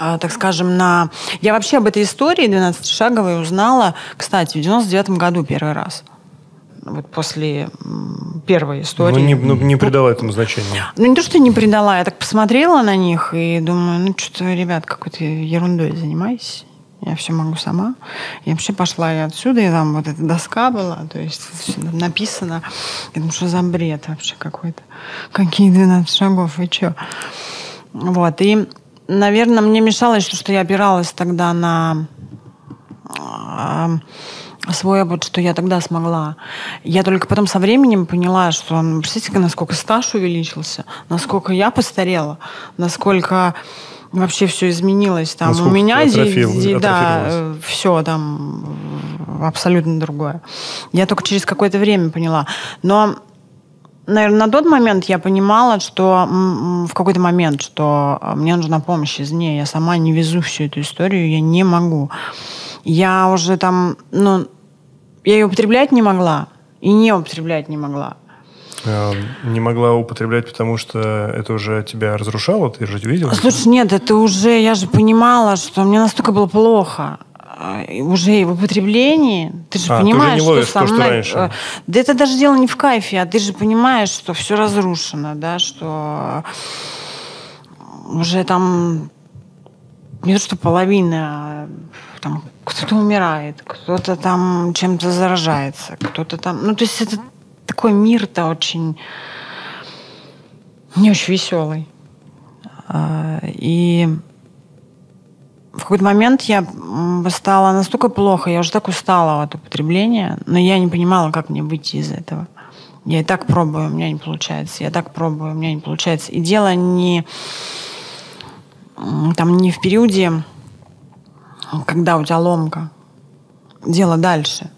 так скажем, на... Я вообще об этой истории 12-шаговой узнала, кстати, в 99 году первый раз. вот после первой истории. Ну, не, ну, не придала этому значения. Ну, не то, что не придала, я так посмотрела на них и думаю, ну, что-то, ребят, какой-то ерундой занимаетесь. Я все могу сама. И вообще пошла я отсюда, и там вот эта доска была, то есть там написано. Я думаю, что за бред вообще какой-то? Какие 12 шагов, и что? Вот, и, наверное, мне мешалось, то, что я опиралась тогда на а, свой опыт, что я тогда смогла. Я только потом со временем поняла, что, ну, представляете, насколько стаж увеличился, насколько я постарела, насколько вообще все изменилось. Там у меня атрофил- зи- да, атрофировалась. все там э, абсолютно другое. Я только через какое-то время поняла. Но наверное, на тот момент я понимала, что в какой-то момент, что э, мне нужна помощь извне. Я сама не везу всю эту историю, я не могу. Я уже там, ну, я ее употреблять не могла и не употреблять не могла. Э, Не могла употреблять, потому что это уже тебя разрушало, ты же видела? Слушай, нет, это уже, я же понимала, что мне настолько было плохо. А, Уже и в употреблении, ты же А, ты понимаешь, не ловишь что со то, мной... раньше. э, Да это даже дело не в кайфе, а ты же понимаешь, что все разрушено, да, что уже там не то, что половина, а там кто-то умирает, кто-то там чем-то заражается, кто-то там... Ну, то есть это такой мир-то очень... Не очень веселый. А, И в какой-то момент я стала настолько плохо, я уже так устала от употребления, но я не понимала, как мне выйти из этого. Я и так пробую, у меня не получается. Я так пробую, у меня не получается. И дело не там не в периоде, когда у тебя ломка. Дело дальше.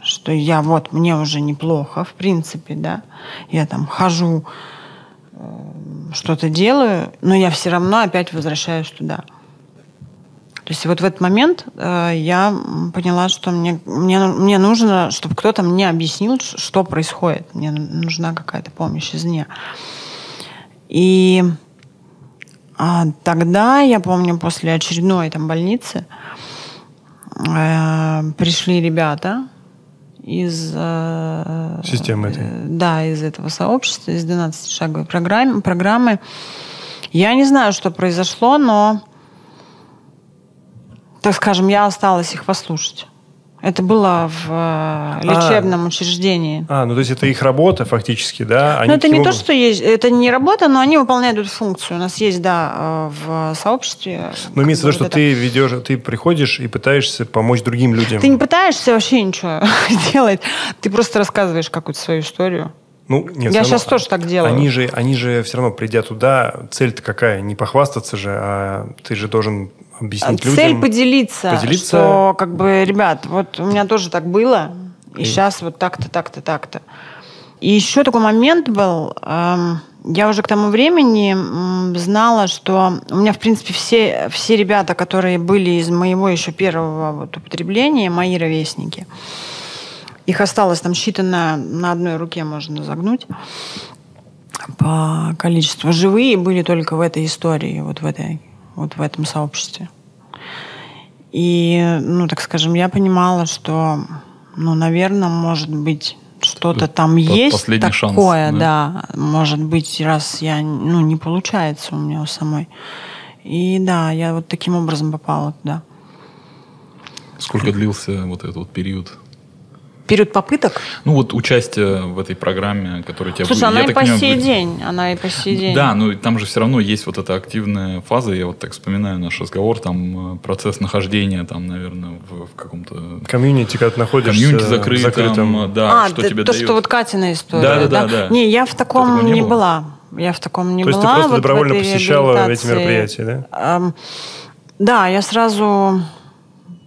Что я вот, мне уже неплохо, в принципе, да. Я там хожу, э, что-то делаю, но я все равно опять возвращаюсь туда. То есть вот в этот момент э, я поняла, что мне, мне, мне нужно, чтобы кто-то мне объяснил, что происходит. Мне нужна какая-то помощь извне. И а, тогда, я помню, после очередной там больницы э, пришли ребята из... э, Системы этой. э, Да, из этого сообщества, из 12-шаговой программы, программы. Я не знаю, что произошло, но, так скажем, я осталась их послушать. Это было в э, лечебном учреждении. А, ну то есть это их работа фактически, да? Они Ну, это не то, что есть, это не работа, но они выполняют эту функцию. У нас есть, да, э, в сообществе. Ну, имеется в виду, что вот ты ведешь, ты приходишь и пытаешься помочь другим людям. это. Ты не пытаешься вообще ничего [LAUGHS] делать, ты просто рассказываешь какую-то свою историю. Ну, нет, Я щас тоже так делаю. Они же, они же все равно, придя туда, цель-то какая? Не похвастаться же, а ты же должен объяснить Цель людям. поделиться, поделиться. что как бы, ребят, вот у меня тоже так было, и, И- сейчас вот так-то, так-то, так-то. И еще такой момент был, эм, я уже к тому времени знала, что у меня, в принципе, все, все ребята, которые были из моего еще первого вот употребления, мои ровесники, их осталось там считано на одной руке можно загнуть по количеству. Живые были только в этой истории, вот в этой, вот в этом сообществе. И, ну, так скажем, я понимала, что, ну, наверное, может быть, что-то там есть последний шанс, такое, да. да. Может быть, раз я, ну, не получается у меня у самой. И да, я вот таким образом попала туда. Сколько длился вот этот вот период? Период попыток? Ну вот участие в этой программе, которая тебя... Слушай, вы- она я и по сей вы- день. Она и по сей день. Да, но там же все равно есть вот эта активная фаза. Я вот так вспоминаю наш разговор, там э, процесс нахождения, там, наверное, в, в каком-то Комьюнити, когда ты находишься комьюнити в закрытом, закрытом. э, да, а, что ты- тебе то, дает. что вот Катина история. Да, да, да, да. Не, я в таком не не было? была. Я в таком не То есть ты была. просто вот добровольно посещала эти мероприятия, да? Эм, да, я сразу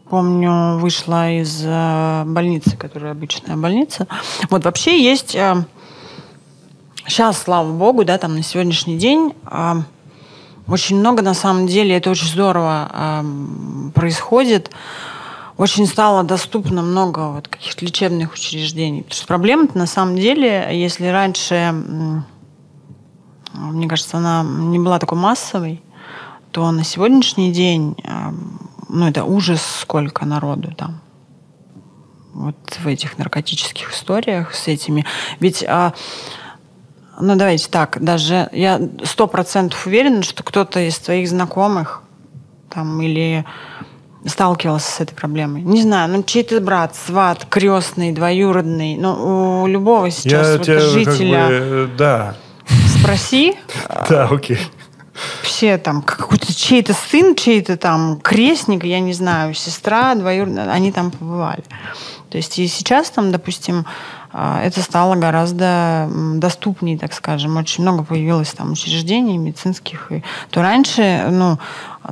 помню, вышла из э, больницы, которая обычная больница. Вот вообще есть сейчас, слава богу, да, там на сегодняшний день э, очень много, на самом деле, это очень здорово происходит. Очень стало доступно много вот каких-то лечебных учреждений. Потому что проблема-то на самом деле, если раньше, мне кажется, она не была такой массовой, то на сегодняшний день, ну, это ужас, сколько народу там. вот в этих наркотических историях с этими. Ведь, а, ну давайте так, даже я сто процентов уверена, что кто-то из твоих знакомых там или сталкивался с этой проблемой. Не знаю, ну чей-то брат, сват, крестный, двоюродный, ну у любого сейчас Я вот тебя жителя как бы, э, да. спроси, [LAUGHS] Да, окей. Все там какой-то чей-то сын, чей-то там крестник, я не знаю, сестра, двоюродная, они там побывали. То есть и сейчас там, допустим, а, это стало гораздо доступнее, так скажем. Очень много появилось там учреждений медицинских. И, то раньше, ну,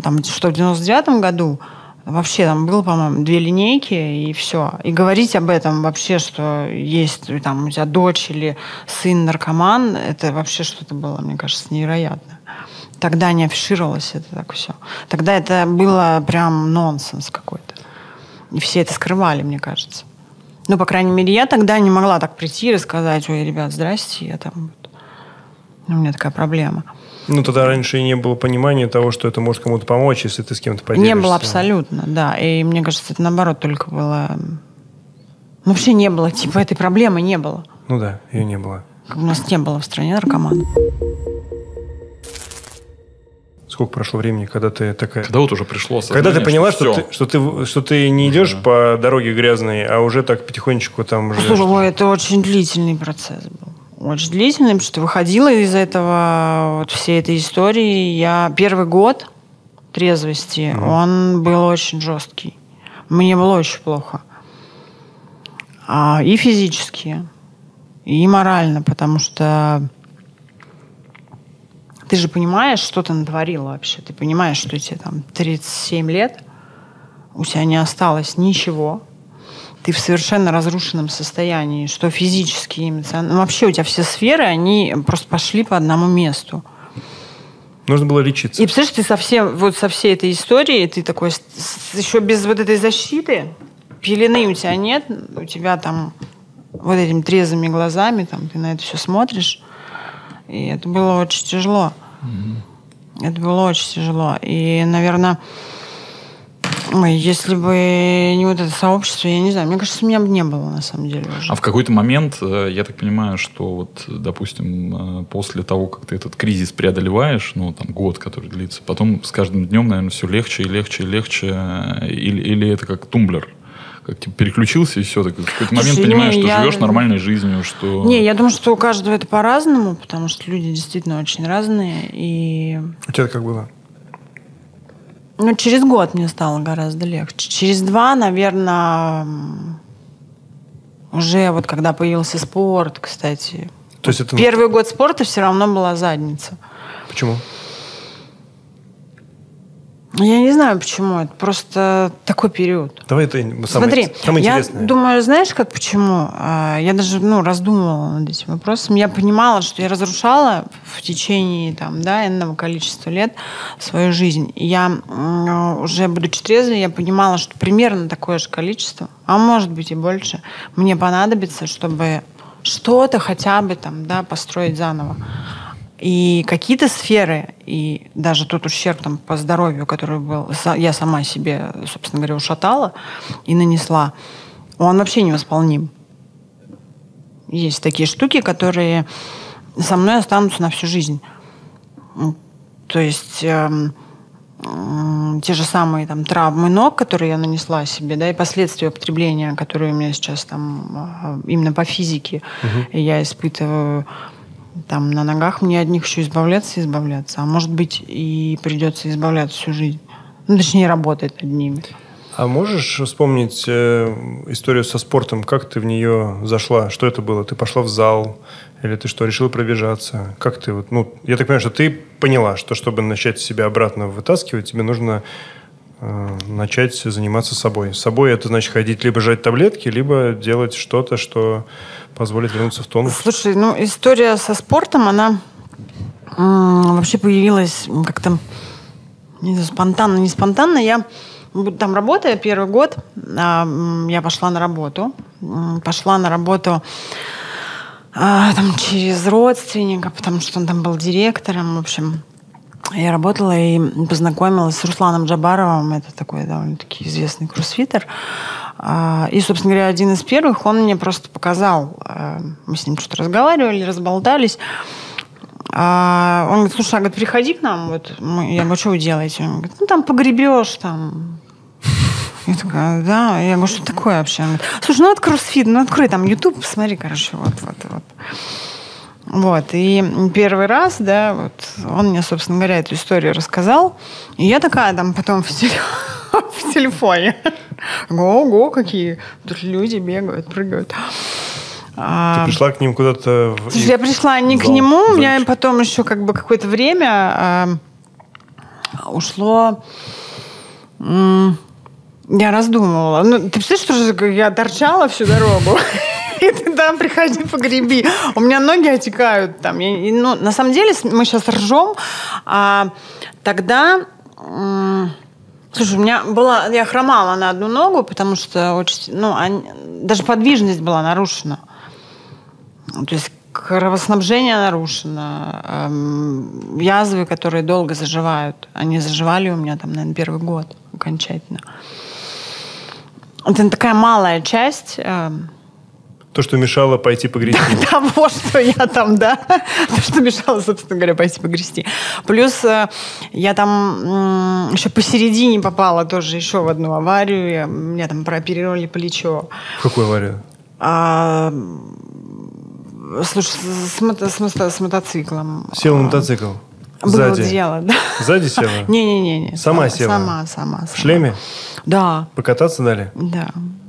там, что в 99 году вообще там было, по-моему, две линейки и все. И говорить об этом вообще, что есть там у тебя дочь или сын наркоман, это вообще что-то было, мне кажется, невероятно. Тогда не афишировалось это так все. Тогда это было прям нонсенс какой-то. И все это скрывали, мне кажется. Ну, по крайней мере, я тогда не могла так прийти и рассказать, ой, ребят, здрасте, я там... вот, У меня такая проблема. Ну, тогда раньше и не было понимания того, что это может кому-то помочь, если ты с кем-то поделишься. Не было абсолютно, да. И мне кажется, это наоборот только было... Ну, вообще не было, типа, этой проблемы не было. Ну да, ее не было. Как У нас не было в стране наркоманов. Сколько прошло времени, когда ты такая... Когда вот уже пришло Когда ты поняла, что, всё. ты, что, ты, что ты не идешь по дороге грязной, а уже так потихонечку там уже... Слушай, ой, это очень длительный процесс был. Очень длительный, потому что выходила из этого, вот всей этой истории. Я первый год трезвости, он был очень жесткий. Мне было очень плохо. А, и физически, и морально, потому что ты же понимаешь, что ты натворил вообще. Ты понимаешь, что тебе там 37 лет, у тебя не осталось ничего, ты в совершенно разрушенном состоянии, что физически, и эмоционально. Ну, вообще у тебя все сферы, они просто пошли по одному месту. Нужно было лечиться. И представляешь, ты совсем, вот со всей этой историей, ты такой, еще без вот этой защиты, пелены у тебя нет, у тебя там вот этими трезвыми глазами, там, ты на это все смотришь. И это было очень тяжело. Это было очень тяжело. И, наверное, ой, если бы не вот это сообщество, я не знаю, мне кажется, меня бы не было на самом деле уже. А в какой-то момент, э, я так понимаю, что вот, допустим, э, после того, как ты этот кризис преодолеваешь, ну, там, год, который длится, потом с каждым днем, наверное, все легче и легче и легче, э, или, или это как тумблер? Как типа переключился и все, так в какой-то момент Слушай, понимаешь, не, что я- живешь нормальной жизнью, что... Не, я думаю, что у каждого это по-разному, потому что люди действительно очень разные. И У тебя как было? ну, через год мне стало гораздо легче. Через два, наверное, уже вот когда появился спорт, кстати. То есть это... Первый год спорта все равно была задница. Почему? Я не знаю, почему. Это просто такой период. Давай ты самое, Смотри, самое я интересное. думаю, знаешь, как почему? А, Я даже ну, раздумывала над этим вопросом. Я понимала, что я разрушала в течение там, да, энного количества лет свою жизнь. И я уже, будучи трезвой, я понимала, что примерно такое же количество, а может быть и больше, мне понадобится, чтобы что-то хотя бы там, да, построить заново. И какие-то сферы, и даже тот ущерб там, по здоровью, который был, я сама себе, собственно говоря, ушатала и нанесла, он вообще невосполним. Есть такие штуки, которые со мной останутся на всю жизнь. М, То есть эм, м, те же самые там травмы ног, которые я нанесла себе, да, и последствия употребления, которые у меня сейчас там э, именно по физике я испытываю там на ногах мне от них еще избавляться и избавляться. А может быть, и придется избавляться всю жизнь. Ну, точнее, работать над ними. А можешь вспомнить э, историю со спортом? Как ты в нее зашла? Что это было? Ты пошла в зал? Или ты что, решила пробежаться? Как ты вот, ну, я так понимаю, что ты поняла, что чтобы начать себя обратно вытаскивать, тебе нужно э, начать заниматься собой. С собой это значит ходить либо жать таблетки, либо делать что-то, что позволит вернуться в тонус. Слушай, ну, история со спортом, она вообще появилась как-то не знаю, спонтанно, не спонтанно. Я там работая первый год, а, я пошла на работу. Пошла на работу а, там, через родственника, потому что он там был директором. В общем, я работала и познакомилась с Русланом Джабаровым. Это такой довольно-таки известный кроссфитер. А, и, собственно говоря, один из первых, он мне просто показал, э, мы с ним что-то разговаривали, разболтались. А, он говорит, слушай, а, говорит, приходи к нам. Вот. Я говорю, что вы делаете? Он говорит, ну там погребешь, там я такая, да. Я говорю, что такое вообще? Он говорит, слушай, ну открой кроссфит, ну открой там YouTube, посмотри, короче, вот, вот, вот. Вот, и первый раз, да, вот он мне, собственно говоря, эту историю рассказал. И я такая там потом в, теле... [LAUGHS] в телефоне. Ого, какие тут люди бегают, прыгают. Ты пришла к ним куда-то? В... Я пришла не к нему, у меня потом еще как бы какое-то время а, ушло... Я раздумывала. Ну, ты представляешь, что я торчала всю дорогу? [LAUGHS] И ты там приходи, погреби. У меня ноги отекают там. Ну, на самом деле, мы сейчас ржем. А тогда... Слушай, у меня была... Я хромала на одну ногу, потому что очень... Ну, они, даже подвижность была нарушена. То есть кровоснабжение нарушено, эм, язвы, которые долго заживают, они заживали у меня там, наверное, первый год окончательно. Это такая малая часть. Э, то, что мешало пойти погрести. [LAUGHS] Того, что я там, да. То, что мешало, собственно говоря, пойти погрести. Плюс э, я там еще посередине попала тоже еще в одну аварию. Меня там прооперировали плечо. В какую аварию? А, слушай, с, мото, с, мото, с мотоциклом. Сел на мотоцикл? Было Сзади. дело, да. Сзади села? [LAUGHS] Не-не-не. Сама села? Сама, сама. В шлеме? Да. Покататься дали? Да.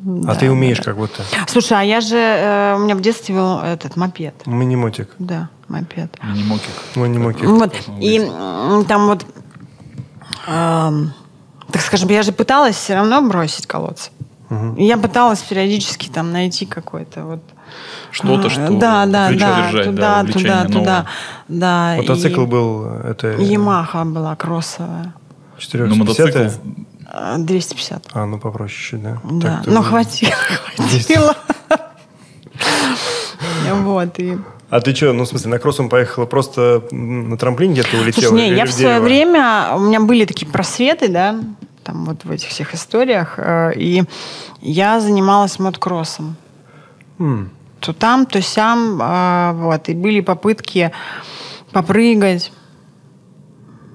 А да, ты умеешь да. как будто? Слушай, а я же... Э, у меня в детстве был этот мопед. Минимотик. Да, мопед. Минимотик. Минимотик. Вот. И там вот... Э, так скажем, я же пыталась все равно бросить колодцы. Угу. Я пыталась периодически там найти какой-то вот что-то, а, что да, да, да, держать, туда, да, туда, новое. туда, да. Мотоцикл и... был это. Ямаха была кроссовая. 450 250. А, ну попроще да? Да, так, ну хватило, [LAUGHS] хватило. [LAUGHS] Вот, и... А ты что, ну, в смысле, на кроссом поехала просто на трамплин где-то улетела? Слушай, не, я в свое время, у меня были такие просветы, да, там вот в этих всех историях, э, и я занималась мотокроссом. Mm. То там, то сям, э, вот, и были попытки попрыгать.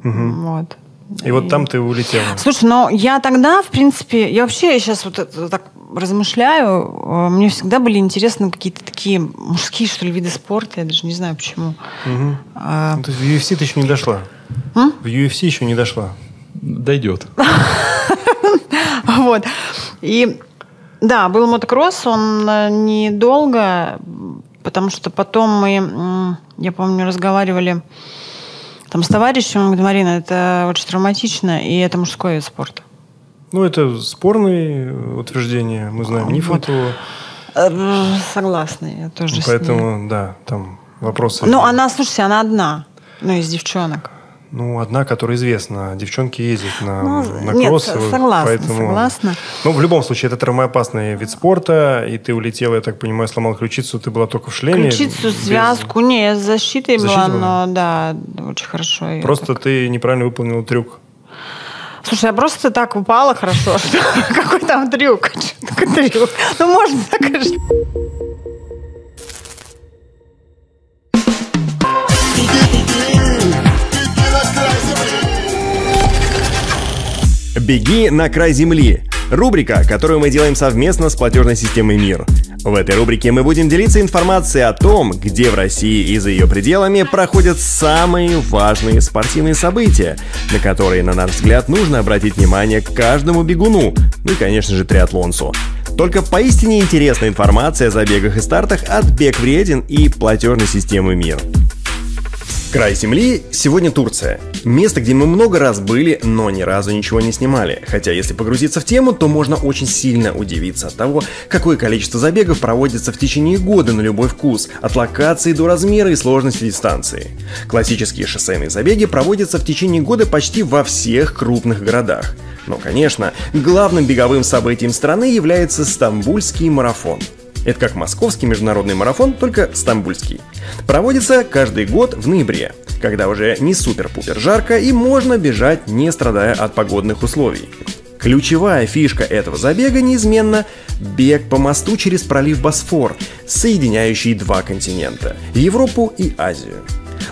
Угу. Вот. И, и вот там ты улетела. Слушай, но я тогда, в принципе, я вообще сейчас вот это, так размышляю, э, мне всегда были интересны какие-то такие мужские, что ли, виды спорта, я даже не знаю почему. Угу. А... Ну, то есть в UFC ты еще не дошла? М? В UFC еще не дошла? Дойдет. [LAUGHS] Вот. И да, был мотокросс, он э, недолго, потому что потом мы, я помню, разговаривали там с товарищем, он говорит, Марина, это очень травматично, и это мужской вид спорта. Ну, это спорные утверждения, мы знаем Нифонтову. Э, согласна, я тоже Поэтому, да, там вопросы. Ну, она, слушайте, она одна, ну, из девчонок. Ну, одна, которая известна. Девчонки ездят на, ну, на кроссы. Нет, согласна, поэтому... согласна. Ну, в любом случае, это травмоопасный вид спорта, и ты улетела, я так понимаю, сломала ключицу, ты была только в шлеме. Ключицу, без... связку, не, с защитой была, была, но да, очень хорошо. Просто так... ты неправильно выполнила трюк. Слушай, я просто так упала хорошо. [LAUGHS] Какой там трюк? трюк? Ну, можно так «Беги на край земли» — рубрика, которую мы делаем совместно с платежной системой «Мир». В этой рубрике мы будем делиться информацией о том, где в России и за ее пределами проходят самые важные спортивные события, на которые, на наш взгляд, нужно обратить внимание каждому бегуну, ну и, конечно же, триатлонцу. Только поистине интересная информация о забегах и стартах от Бег Вреден и платежной системы «Мир». Край земли сегодня Турция. Место, где мы много раз были, но ни разу ничего не снимали. Хотя, если погрузиться в тему, то можно очень сильно удивиться от того, какое количество забегов проводится в течение года на любой вкус, от локации до размера и сложности дистанции. Классические шоссейные забеги проводятся в течение года почти во всех крупных городах. Но, конечно, главным беговым событием страны является Стамбульский марафон – это как московский международный марафон, только стамбульский. Проводится каждый год в ноябре, когда уже не супер-пупер жарко и можно бежать, не страдая от погодных условий. Ключевая фишка этого забега неизменно бег по мосту через пролив Босфор, соединяющий два континента – Европу и Азию.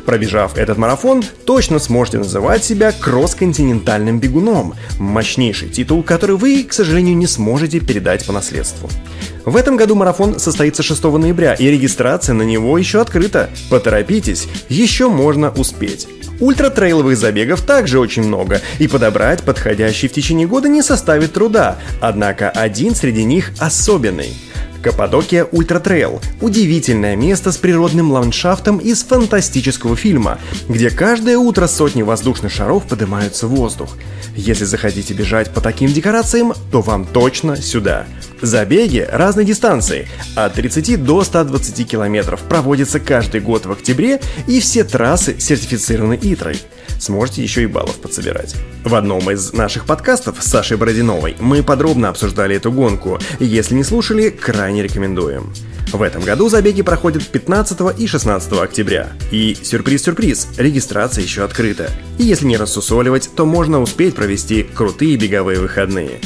Пробежав этот марафон, точно сможете называть себя кросс-континентальным бегуном. Мощнейший титул, который вы, к сожалению, не сможете передать по наследству. В этом году марафон состоится 6 ноября, и регистрация на него еще открыта. Поторопитесь, еще можно успеть. Ультратрейловых забегов также очень много, и подобрать подходящий в течение года не составит труда, однако один среди них особенный – Каппадокия Ультратрейл – удивительное место с природным ландшафтом из фантастического фильма, где каждое утро сотни воздушных шаров поднимаются в воздух. Если захотите бежать по таким декорациям, то вам точно сюда. Забеги разной дистанции, от 30 до 120 километров, проводятся каждый год в октябре, и все трассы сертифицированы ИТРой сможете еще и баллов подсобирать. В одном из наших подкастов с Сашей Бородиновой мы подробно обсуждали эту гонку. Если не слушали, крайне рекомендуем. В этом году забеги проходят 15 и 16 октября. И сюрприз-сюрприз, регистрация еще открыта. И если не рассусоливать, то можно успеть провести крутые беговые выходные.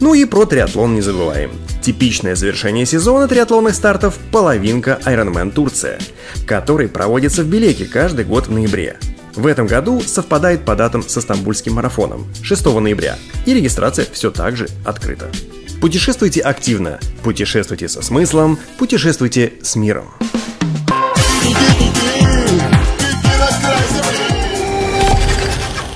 Ну и про триатлон не забываем. Типичное завершение сезона триатлонных стартов – половинка Ironman Турция, который проводится в Белеке каждый год в ноябре. В этом году совпадает по датам со Стамбульским марафоном 6 ноября, и регистрация все так же открыта. Путешествуйте активно, путешествуйте со смыслом, путешествуйте с миром.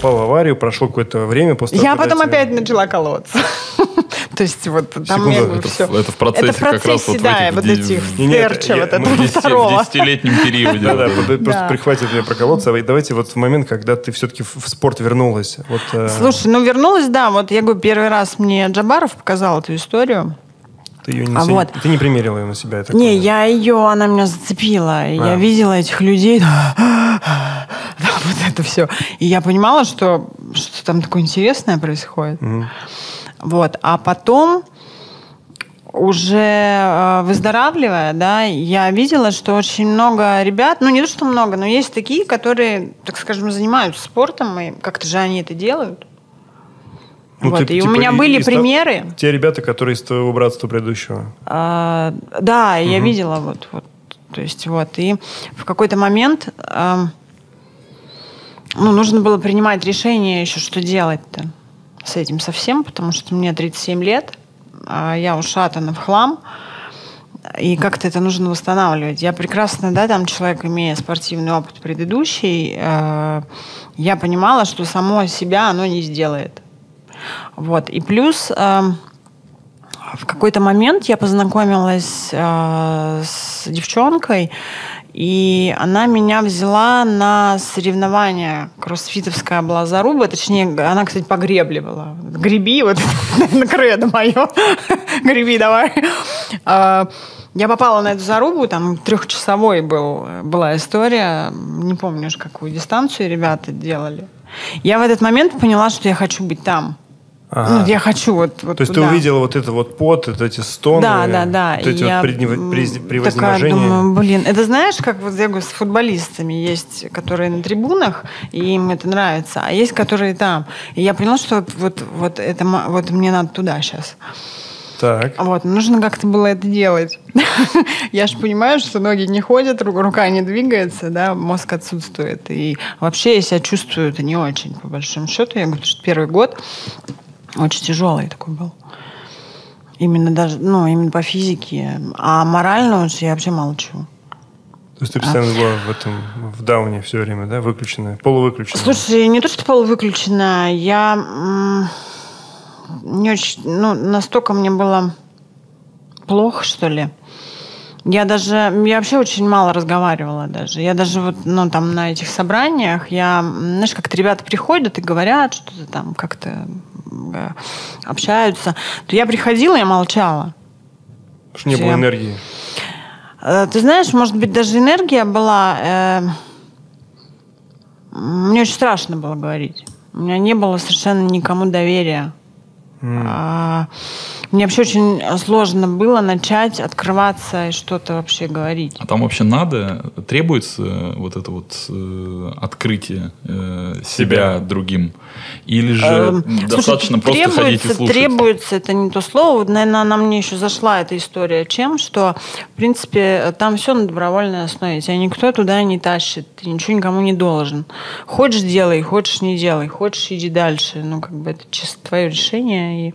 Попал в аварию, прошло какое-то время после Я потом тебя- опять начала колоться. [LAUGHS] То есть вот там Секунду, я это, всё. в- это в процессе, Это в процессе, как раз вот в да, этих вот этих вот мы этого в десяти- в второго. десятилетнем [LAUGHS] периоде. Это. под- просто Да. прихватит меня проколоться. Давайте вот в момент, когда ты все-таки в спорт вернулась. Э, Слушай, ну вернулась, да, вот я говорю, первый раз мне Джабаров показал эту историю. Ты, ее не, а вот. ты не примерила ее на себя. так Не, я ее, она меня зацепила. А. Я видела этих людей. Да, [LAUGHS] вот это все. И я понимала, что что там такое интересное происходит. Вот. А потом уже э, выздоравливая, да, я видела, что очень много ребят, ну не то, что много, но есть такие, которые, так скажем, занимаются спортом, и как-то же они это делают. Ну, вот. ты, и у типа, меня были из того- примеры. Те ребята, которые из твоего братства предыдущего. А, да, я видела вот, вот, то есть вот, и в какой-то момент, ам, ну, нужно было принимать решение еще, что делать-то с этим совсем, потому что мне 37 лет, а я ушатана в хлам, и как-то это нужно восстанавливать. Я прекрасно, да, там человек, имея спортивный опыт предыдущий, э, я понимала, что само себя оно не сделает. Вот. И плюс эм, в какой-то момент я познакомилась э, с девчонкой, и она меня взяла на соревнования кроссфитовская была заруба, точнее, она, кстати, по гребле была. Греби, вот, [LAUGHS] на кредо мое. [LAUGHS] Греби давай. А, Я попала на эту зарубу, там трехчасовой был, была история, не помню уж, какую дистанцию ребята делали. Я в этот момент поняла, что я хочу быть там. Ага. Ну, я хочу вот, вот То есть ты туда. увидела вот это вот пот, вот эти стоны, Да, да, да. вот эти я, вот м, при- такая думаю, блин, это знаешь, как вот я говорю, с футболистами есть, которые на трибунах, и им это нравится, а есть, которые там. И я поняла, что вот, вот, вот это вот мне надо туда сейчас. Так. Вот, нужно как-то было это делать. [LAUGHS] Я же понимаю, что ноги не ходят, ру- рука не двигается, да, мозг отсутствует. И вообще я себя чувствую это не очень, по большому счету. Я говорю, что первый год очень тяжелый такой был. Именно даже, ну, именно по физике. А морально я вообще молчу. То есть ты постоянно была в этом, в дауне все время, да, выключенная, полувыключенная. Слушай, не то, что полувыключена, я не очень, ну, настолько мне было плохо, что ли. Я даже, я вообще очень мало разговаривала даже. Я даже вот, ну, там, на этих собраниях, я, знаешь, как-то ребята приходят и говорят, что-то там как-то э, общаются, то я приходила, я молчала. Потому что не было я- энергии. Э, Ты знаешь, может быть, даже энергия была... э, Мне очень страшно было говорить. У меня не было совершенно никому доверия. А, Мне вообще очень сложно было начать открываться и что-то вообще говорить. А там вообще надо, требуется вот это вот э, открытие э, себя, другим? Или же Эм, достаточно слушай, просто ходить и слушать? Требуется, это не то слово. Вот, наверное, она мне еще зашла, эта история, чем, что, в принципе, там все на добровольной основе. Тебя никто туда не тащит, ты ничего никому не должен. Хочешь – делай, хочешь – не делай, хочешь – иди дальше. Ну, как бы это чисто твое решение. И,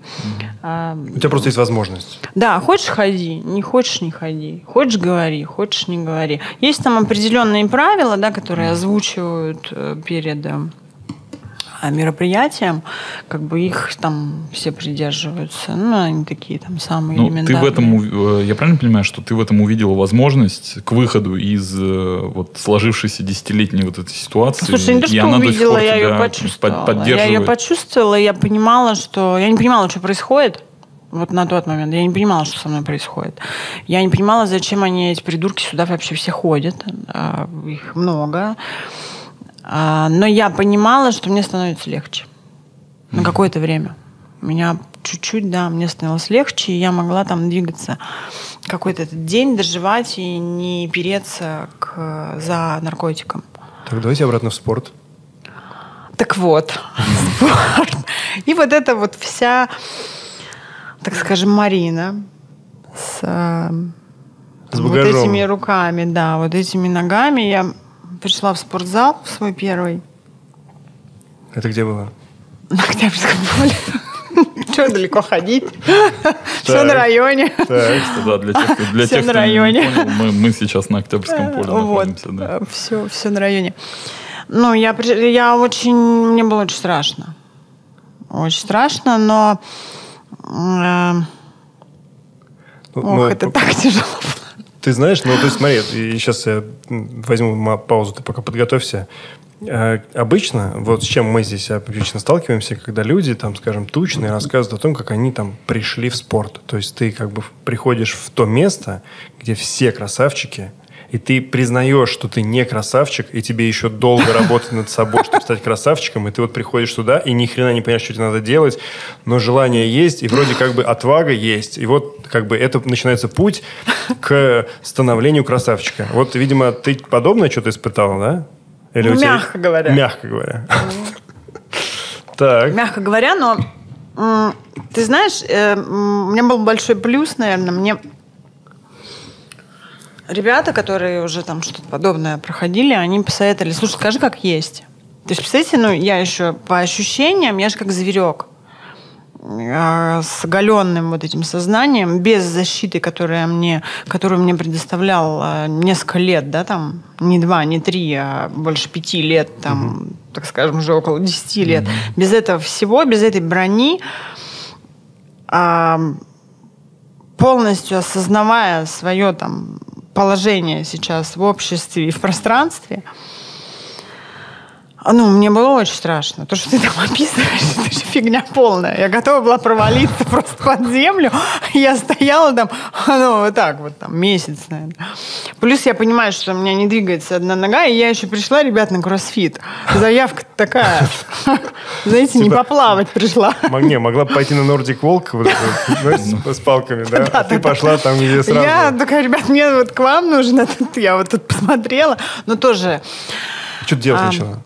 У тебя просто есть возможность. да, хочешь ходи, не хочешь не ходи, хочешь говори, хочешь не говори. Есть там определенные правила, да, которые озвучивают э, перед э, мероприятием, как бы их там все придерживаются. Ну, они такие там самые Ну, ты элементарные. в этом, э, я правильно понимаю, что ты в этом увидела возможность к выходу из вот сложившейся десятилетней вот этой ситуации? Слушай, не то, что увидела, я ее почувствовала. под- Я ее почувствовала, я понимала, что... Я не понимала, что происходит. Вот на тот момент. Я не понимала, что со мной происходит. Я не понимала, зачем они, эти придурки, сюда вообще все ходят. А, Их много. А, Но я понимала, что мне становится легче. На какое-то время. Меня чуть-чуть, да, мне становилось легче, и я могла там двигаться какой-то этот день, доживать и не переться к, за наркотиком. Так, давайте обратно в спорт. Так вот, [LAUGHS] спорт. И вот эта вот вся, так скажем, Марина с, э, С вот багажом. этими руками, да, вот этими ногами. Я пришла в спортзал в свой первый Это где было? на [LAUGHS] Октябрьском поле. Чего далеко ходить? [LAUGHS] Все на районе. Так. Да, [LAUGHS] для тех, для тех, на кто не районе. понял, мы, мы сейчас на Октябрьском поле находимся. Да. все, все на районе. Ну, я, я очень, мне было очень страшно. Очень страшно, но... э, Ну, ох, ну, это так тяжело. Ты знаешь, ну, то есть, смотри, и сейчас я возьму паузу, ты пока подготовься. Э, Обычно, вот с чем мы здесь обычно сталкиваемся, когда люди, там, скажем, тучные, рассказывают о том, как они там пришли в спорт. То есть ты как бы приходишь в то место, где все красавчики, и ты признаешь, что ты не красавчик, и тебе еще долго [LAUGHS] работать над собой, чтобы стать красавчиком, и ты вот приходишь туда, и ни хрена не понимаешь, что тебе надо делать, но желание есть, и вроде как бы отвага есть, и вот как бы это начинается путь к становлению красавчика. Вот, видимо, ты подобное что-то испытал, да? Или у тебя- Мягко говоря. Мягко говоря. [LAUGHS] Так. Мягко говоря, но ты знаешь, э, у меня был большой плюс, наверное, мне ребята, которые уже там что-то подобное проходили, они посоветовали, слушай, скажи, как есть. То есть, представляете, ну, я еще по ощущениям, я же как зверек а, с оголенным вот этим сознанием, без защиты, которая мне, которую мне предоставлял а, несколько лет, да, там, не два, не три, а больше пяти лет, там, так скажем, уже около десяти лет. Без этого всего, без этой брони, полностью осознавая свое там положение сейчас в обществе и в пространстве, Ну, мне было очень страшно. То, что ты там [LAUGHS] описываешь, это же фигня полная. Я готова была провалиться [LAUGHS] просто под землю. Я стояла там, [LAUGHS] ну, вот так вот, там, месяц, наверное. Плюс я понимаю, что у меня не двигается одна нога, и я еще пришла, ребят, на кроссфит. Заявка такая, [LAUGHS] знаете, не Типа- поплавать пришла. Не, могла бы пойти на Nordic Walk знаешь, [LAUGHS] с, палками, да? [LAUGHS] А ты пошла там, где сразу... Я такая, ребят, мне вот к вам нужен этот, я вот тут посмотрела, но тоже... Что ты делать А, начала?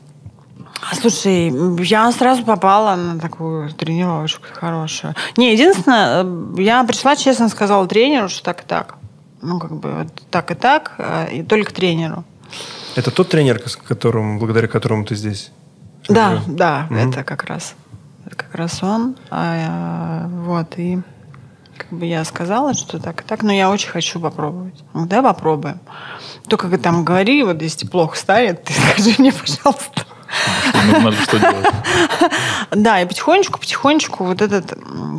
А, Слушай, я сразу попала на такую тренировочку хорошую. Не, единственное, э, я пришла, честно сказала тренеру, что так и так. Ну, как бы вот так и так, э, и только тренеру. Это тот тренер, с которым, благодаря которому ты здесь? Да, да, Мгм. это как раз. Это как раз он. А, э, вот, и как бы я сказала, что так и так, но я очень хочу попробовать. Говорит, Давай попробуем. Только как там говори, вот если плохо станет, ты [LAUGHS] скажи мне, пожалуйста. Надо что делать? [LAUGHS] Да, и потихонечку, потихонечку вот этот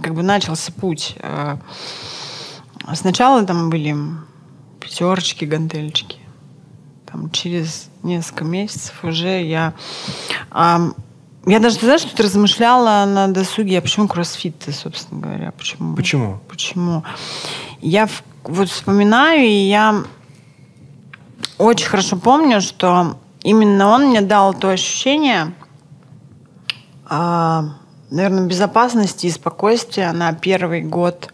как бы начался путь. Э, Сначала там были пятерочки, гантельчики. Там через несколько месяцев уже я... ам, я даже, ты знаешь, тут размышляла на досуге, а почему кроссфит, собственно говоря, почему? Почему? Почему? Я в- вот вспоминаю, и я очень хорошо помню, что именно он мне дал то ощущение, а, наверное, безопасности и спокойствия на первый год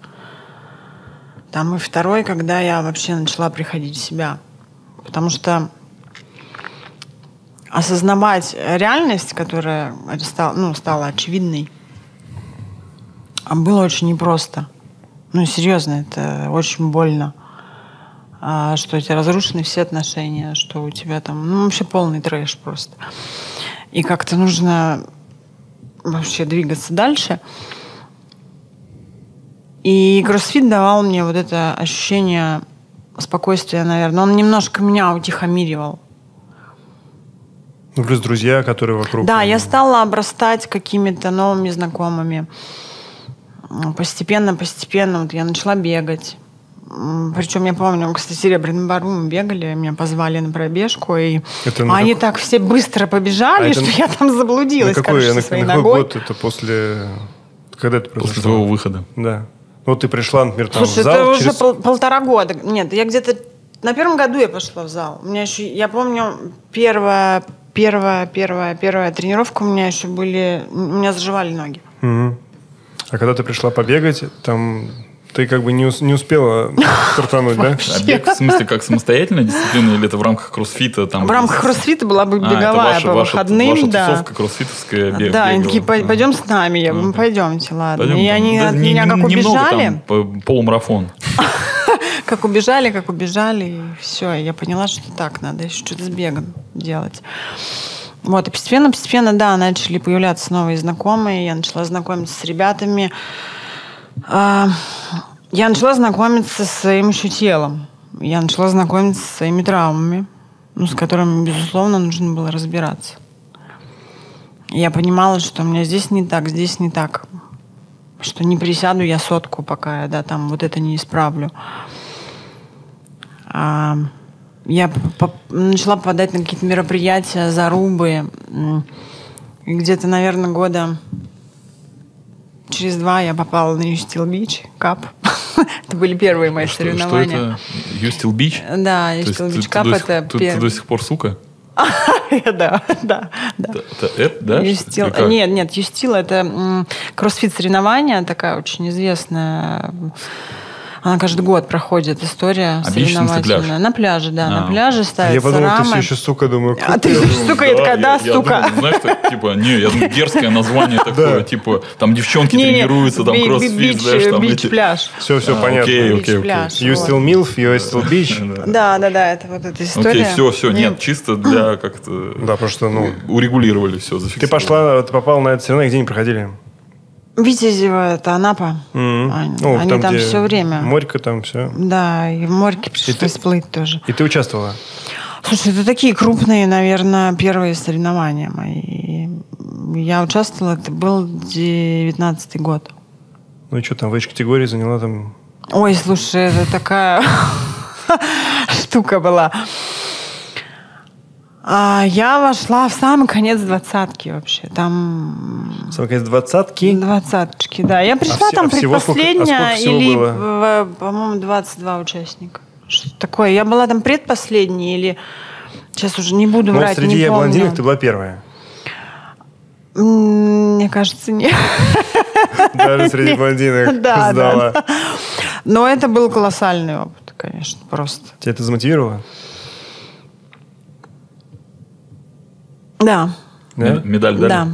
Там и второй, когда я вообще начала приходить в себя. Потому что осознавать реальность, которая стала, ну, стала очевидной, а было очень непросто. Ну, серьезно, это очень больно. А, что у тебя разрушены все отношения, что у тебя там, ну, вообще полный трэш просто. И как-то нужно вообще двигаться дальше. И кроссфит давал мне вот это ощущение спокойствия, наверное. Он немножко меня утихомиривал. Ну, плюс друзья, которые вокруг. Да, я стала обрастать какими-то новыми знакомыми. Постепенно, постепенно вот я начала бегать. Причем я помню, кстати, Серебряным бару мы бегали, меня позвали на пробежку, и Это на они как- так все быстро побежали, А это что я там заблудилась, на какой, короче, на, своей на какой ногой. год это после... Когда это произошло? После твоего выхода. Да. Ну, вот ты пришла, например, там Слушай, в зал это уже через- пол- полтора года. Нет, я где-то на первом году я пошла в зал. У меня еще, я помню, первая, первая, первая, первая тренировка у меня еще были, у меня заживали ноги. Мгм. А когда ты пришла побегать, там ты как бы не, ус- не успела [LAUGHS] стартануть, да? А бег в смысле как самостоятельная дисциплина или это в рамках кроссфита? Там, В рамках кроссфита была бы А, это беговая ваша, по выходным, ваша да. тусовка кроссфитовская бег, да, они такие, «Пой- пойдем с нами. Я говорю, пойдемте, ладно. Пойдем и там. они Да, от не- меня как немного убежали, полумарафон. [LAUGHS] как убежали, как убежали, и все. Я поняла, что так, надо еще что-то с бегом делать. Вот, и постепенно, постепенно, да, начали появляться новые знакомые. Я начала знакомиться с ребятами. А, Я начала знакомиться со своим еще телом. Я начала знакомиться со своими травмами, ну, с которыми, безусловно, нужно было разбираться. Я понимала, что у меня здесь не так, здесь не так. Что не присяду я сотку, пока я да, там вот это не исправлю. А, я поп- начала попадать на какие-то мероприятия, зарубы. И где-то, наверное, года через два я попала на You Still Bitch, Cup. [LAUGHS] это были первые мои Что, что соревнования. это? You Still Bitch? Да, You Still Bitch Cup это ты- Ты до сих пор сука? [LAUGHS] Да, да, да. Это- да? Юстил. Нет, нет, Юстил это кроссфит соревнования, такая очень известная. Она каждый год проходит история смысле, соревновательная. На пляже, да. А, на пляже Я ставятся подумал, ты рамы. все еще сука, думаю. А ты сука, я такая, да, я сука. знаешь, типа, не, я думаю, дерзкое название [LAUGHS] такое, типа, там девчонки тренируются, там кроссфит, знаешь, там бич эти... пляж. Все, все А, понятно. Окей, окей, окей. You still MILF, you still beach. [LAUGHS] Да, да, да, это вот эта история. Окей, все, все, нет, чисто для как-то... Да, потому что, ну, Урегулировали все, ты зафиксировали. пошла, ты попал на это соревнование, где они проходили? Витязево, это Анапа. М. Они, Ну, они там где все время. Морька там все. Да, и в морьке пришлось ты- плыть тоже. И ты участвовала? Слушай, это такие крупные, наверное, первые соревнования мои. Я участвовала, это был девятнадцатый год. Ну и что там, в эйдж-категории заняла там... Ой, слушай, это такая [LAUGHS] штука была. А я вошла в самый конец двадцатки вообще. Там Самый конец двадцатки. двадцаточки, да. Я пришла все- там а всего сколько- а предпоследняя сколько или, было? в- по-моему, 22 участника. Что такое? Я была там предпоследней или... Сейчас уже не буду Ну, врать, среди не помню. блондинок ты была первая. Мне кажется, нет. [LAUGHS] Даже среди блондинок [LAUGHS] Да, сдала. да. Но это был колоссальный опыт, конечно, просто. Тебя это замотивировало? Да, Да? Мед- Медаль дали? да.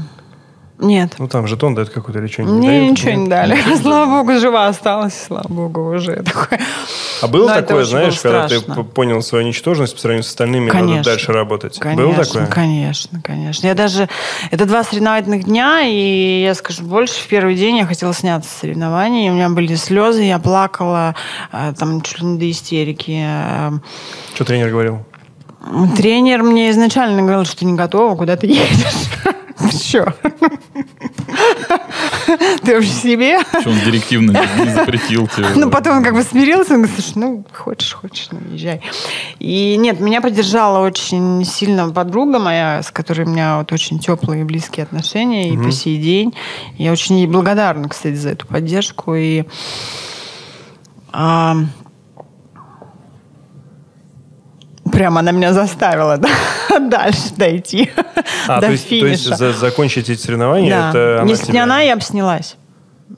Нет. Ну там жетон дают какой-то или что-нибудь. Мне дают? ничего не дали. [LAUGHS] Слава богу, жива осталась, слава богу, уже такое. А было Но такое, знаешь, было когда ты страшно. понял свою ничтожность по сравнению с остальными, и надо Конечно. дальше работать? Конечно, было такое? конечно, конечно. Я даже... Это два соревновательных дня, и я скажу больше, в первый день я хотела сняться с соревнований, у меня были слезы, я плакала, э, там чуть ли не до истерики. Что тренер говорил? Тренер мне изначально говорил, что не готова, куда ты едешь. [LAUGHS] Все. Ты вообще себе? Что он директивно не запретил тебе? Ну, потом он как бы смирился, он говорит, слушай, ну, хочешь, хочешь, ну, езжай. И нет, меня поддержала очень сильно подруга моя, с которой у меня вот очень теплые и близкие отношения, и по сей день. Я очень ей благодарна, кстати, за эту поддержку. И а, прямо она меня заставила да, [LAUGHS] дальше дойти А, до то есть, то финиша. есть за- закончить эти соревнования, Да. это она Если бы не тебя- она, я бы снялась.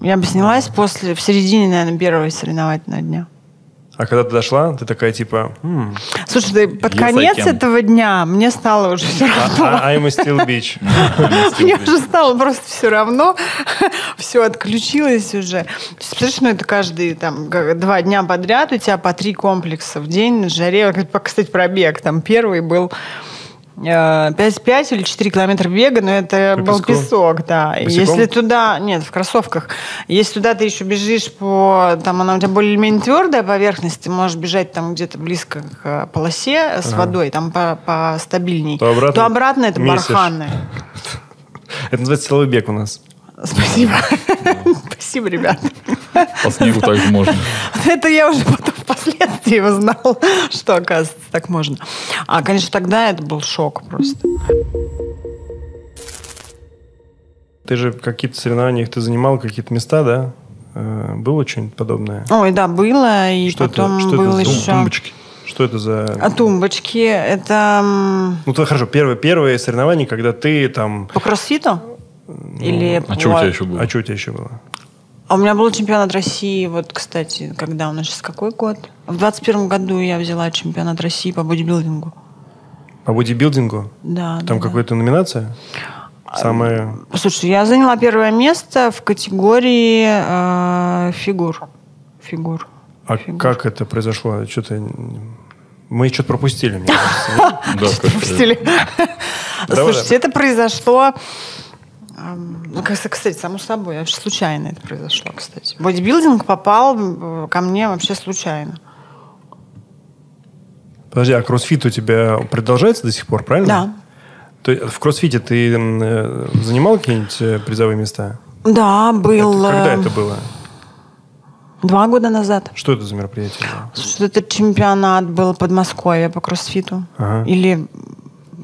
Я бы снялась после, в середине, наверное, первого соревновательного дня. А когда ты дошла, ты такая типа, «М, Слушай, ты под конец этого дня мне стало уже все равно. а- I'm a still bitch. [LAUGHS] Мне уже стало просто все равно. [LAUGHS] Все отключилось уже. Представляешь, ну это каждые там два дня подряд у тебя по три комплекса в день на жаре. Как, по- Кстати, пробег. Там первый был 5-5 или 4 километра бега, но это По был песку? песок, да. Босиком? Если туда, нет, в кроссовках, если туда ты еще бежишь по, там она у тебя более-менее твердая поверхность, ты можешь бежать там где-то близко к э, полосе с водой, там по, по стабильней, То обратно то обратно это месишь. барханное. [LAUGHS] Это называется силовой бег у нас. Спасибо. [LAUGHS] Спасибо, ребят. По снегу также можно. [LAUGHS] Это я уже потом впоследствии [LAUGHS] узнал, что, оказывается, так можно. А, конечно, тогда это был шок просто. Ты же в каких-то соревнованиях ты занимал какие-то места, да? Э, Было что-нибудь подобное? Ой, да, было. И Что это- потом что это был за еще... Тумбочки. Что это за... А тумбочки, это Ну, то хорошо, первое, первое соревнование, когда ты там... по кроссфиту? Или А по- что у тебя еще было? А что у тебя еще было? А у меня был чемпионат России, вот, кстати, когда у нас сейчас какой год? В 21 году я взяла чемпионат России по бодибилдингу. По бодибилдингу? Да, Там да, да. какая-то номинация? Самая... Слушай, я заняла первое место в категории э, фигур. Фигур. А Фигур. как это произошло? Что-то... Мы что-то пропустили, мне кажется. [LAUGHS] Да, Пропустили. [LAUGHS] Слушайте, это произошло... ну, Кстати, само собой, вообще случайно это произошло, кстати. Бодибилдинг попал ко мне вообще случайно. Подожди, а кроссфит у тебя продолжается до сих пор, правильно? Да. То есть в кроссфите ты э, занимал какие-нибудь э, призовые места? Да, был... Это когда э, это было? Два года назад. Что это за мероприятие? Слушай, это чемпионат был Подмосковье по кроссфиту. Ага. Или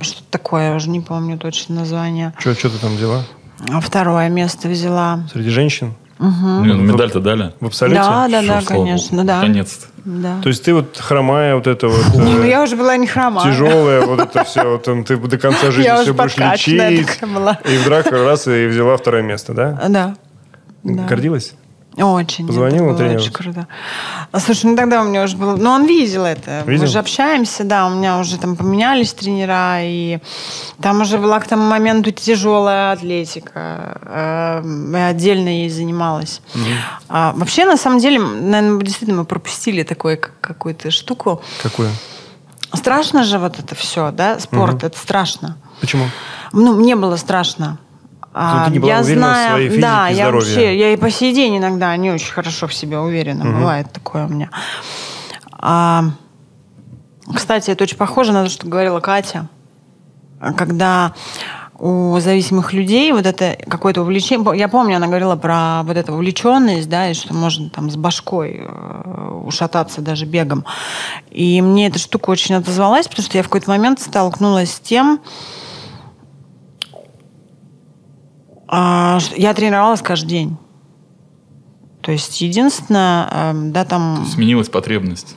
что-то такое, я уже не помню точно название. Что, что ты там взяла? А Второе место взяла. Среди женщин? Не, ну медаль-то дали. В абсолюте? Да, да, Что, да, конечно, богу, да. Наконец-то. Да. То есть ты вот хромая, вот это вот ну э, я уже была не хромая. тяжелая, вот это все, вот ты до конца жизни Я все будешь лечить. была. И вдруг раз и взяла второе место, да? Да. Да. Гордилась? Очень. Позвонила это тренеру? очень круто. Слушай, ну тогда у меня уже было... Ну, он видел это. Видел? Мы же общаемся, да. У меня уже там поменялись тренера, и там уже была к тому моменту тяжелая атлетика. Я отдельно ей занималась. А, вообще, на самом деле, наверное, действительно мы пропустили такую как- какую-то штуку. Какую? Страшно же вот это все, да? Спорт, это страшно. Почему? Ну, мне было страшно. А, ты не была я уверена в знаю, своей физике да, я вообще, я и по сей день иногда не очень хорошо в себе уверена, бывает такое у меня. А, кстати, это очень похоже на то, что говорила Катя, когда у зависимых людей вот это какое-то увлечение, я помню, она говорила про вот эту увлеченность, да, и что можно там с башкой э, ушататься даже бегом. И мне эта штука очень отозвалась, потому что я в какой-то момент столкнулась с тем, а, я тренировалась каждый день. То есть единственное, эм, да, там... Сменилась потребность.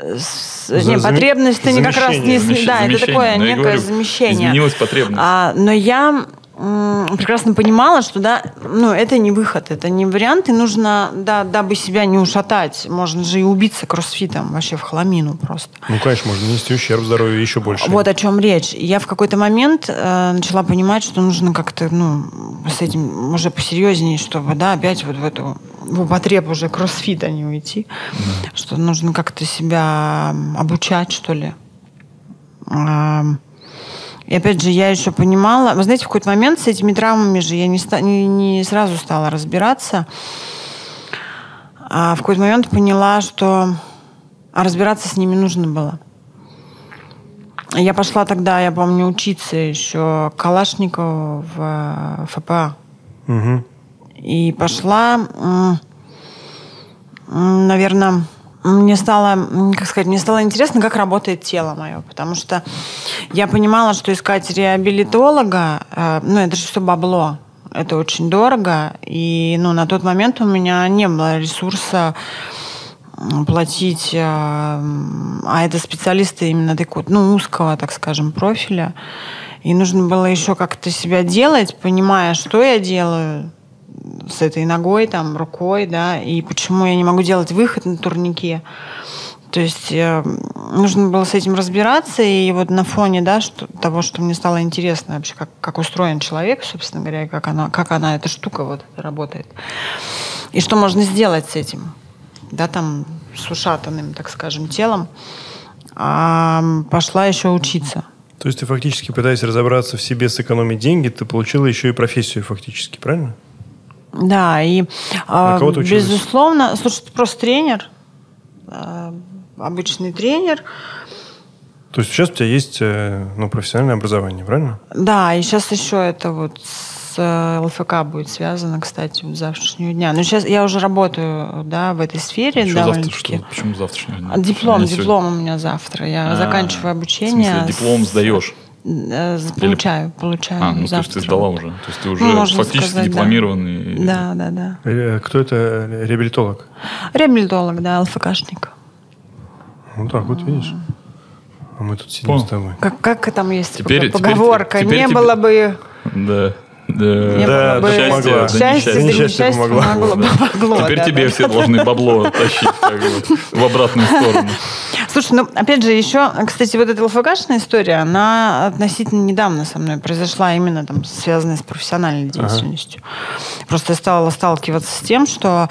с- За- не, потребность-то не как раз не... замещение. Да, это Замещение, такое ну, я некое говорю, замещение. Изменилась потребность. А, но я прекрасно понимала, что да, ну, это не выход, это не вариант, и нужно, да, дабы себя не ушатать, можно же и убиться кроссфитом вообще в хламину просто. Ну, конечно, можно нанести ущерб здоровью еще больше. Вот о чем речь. Я в какой-то момент э, начала понимать, что нужно как-то, ну, с этим уже посерьезнее, чтобы, да, опять вот в эту в употребу уже кроссфита не уйти. Что нужно как-то себя обучать, что ли. Ам, И опять же, я еще понимала... Вы знаете, в какой-то момент с этими травмами же я не, не, не сразу стала разбираться. А в какой-то момент поняла, что а разбираться с ними нужно было. Я пошла тогда, я помню, учиться еще Калашникову в э, ФПА. Мгм. И пошла, наверное, мне стало, как сказать, мне стало интересно, как работает тело мое, потому что я понимала, что искать реабилитолога, э, ну, это же все бабло, это очень дорого, и, ну, на тот момент у меня не было ресурса платить, э, а это специалисты именно такого, ну, узкого, так скажем, профиля. И нужно было еще как-то себя делать, понимая, что я делаю, с этой ногой, там, рукой, да, и почему я не могу делать выход на турнике. То есть э, нужно было с этим разбираться, и вот на фоне да, что, того, что мне стало интересно вообще, как, как устроен человек, собственно говоря, и как она, как она, эта штука вот работает. И что можно сделать с этим, да, там, с ушатанным, так скажем, телом. А пошла еще учиться. То есть ты фактически, пытаясь разобраться в себе, сэкономить деньги, ты получила еще и профессию фактически, правильно? Да, и На кого ты училась? безусловно, слушай, ты просто тренер, э, обычный тренер. То есть сейчас у тебя есть э, ну, профессиональное образование, правильно? Да, и сейчас еще это вот с э, ЛФК будет связано, кстати, вот с завтрашнего дня. Но сейчас я уже работаю, да, в этой сфере Что завтра? Что? Почему завтрашнего дня? А, Диплом, сегодня- диплом у меня завтра. Я А, заканчиваю обучение. В смысле, диплом сдаешь? Э, Получаю, получаю. А, ну то есть завтра. ты сдала уже. То есть ты уже Ну, можно фактически сказать, да. дипломированный. Да, да, да. Э, Кто это? Реабилитолог? Реабилитолог, да, ЛФКшник. Ну так вот, видишь. А мы тут сидим Понял. с тобой. Как, как там есть Теперь- пог- теперь- поговорка? теперь не тебе- было бы Да. Да, Да, бы да, помогла. несчастья. да Несчастье помогло. помогло бы помогло, Теперь да, тебе да. все должны бабло тащить как бы, в обратную сторону. Слушай, ну, опять же, еще, кстати, вот эта ЛФКшная история, она относительно недавно со мной произошла, именно там связанная с профессиональной деятельностью. Просто я стала сталкиваться с тем, что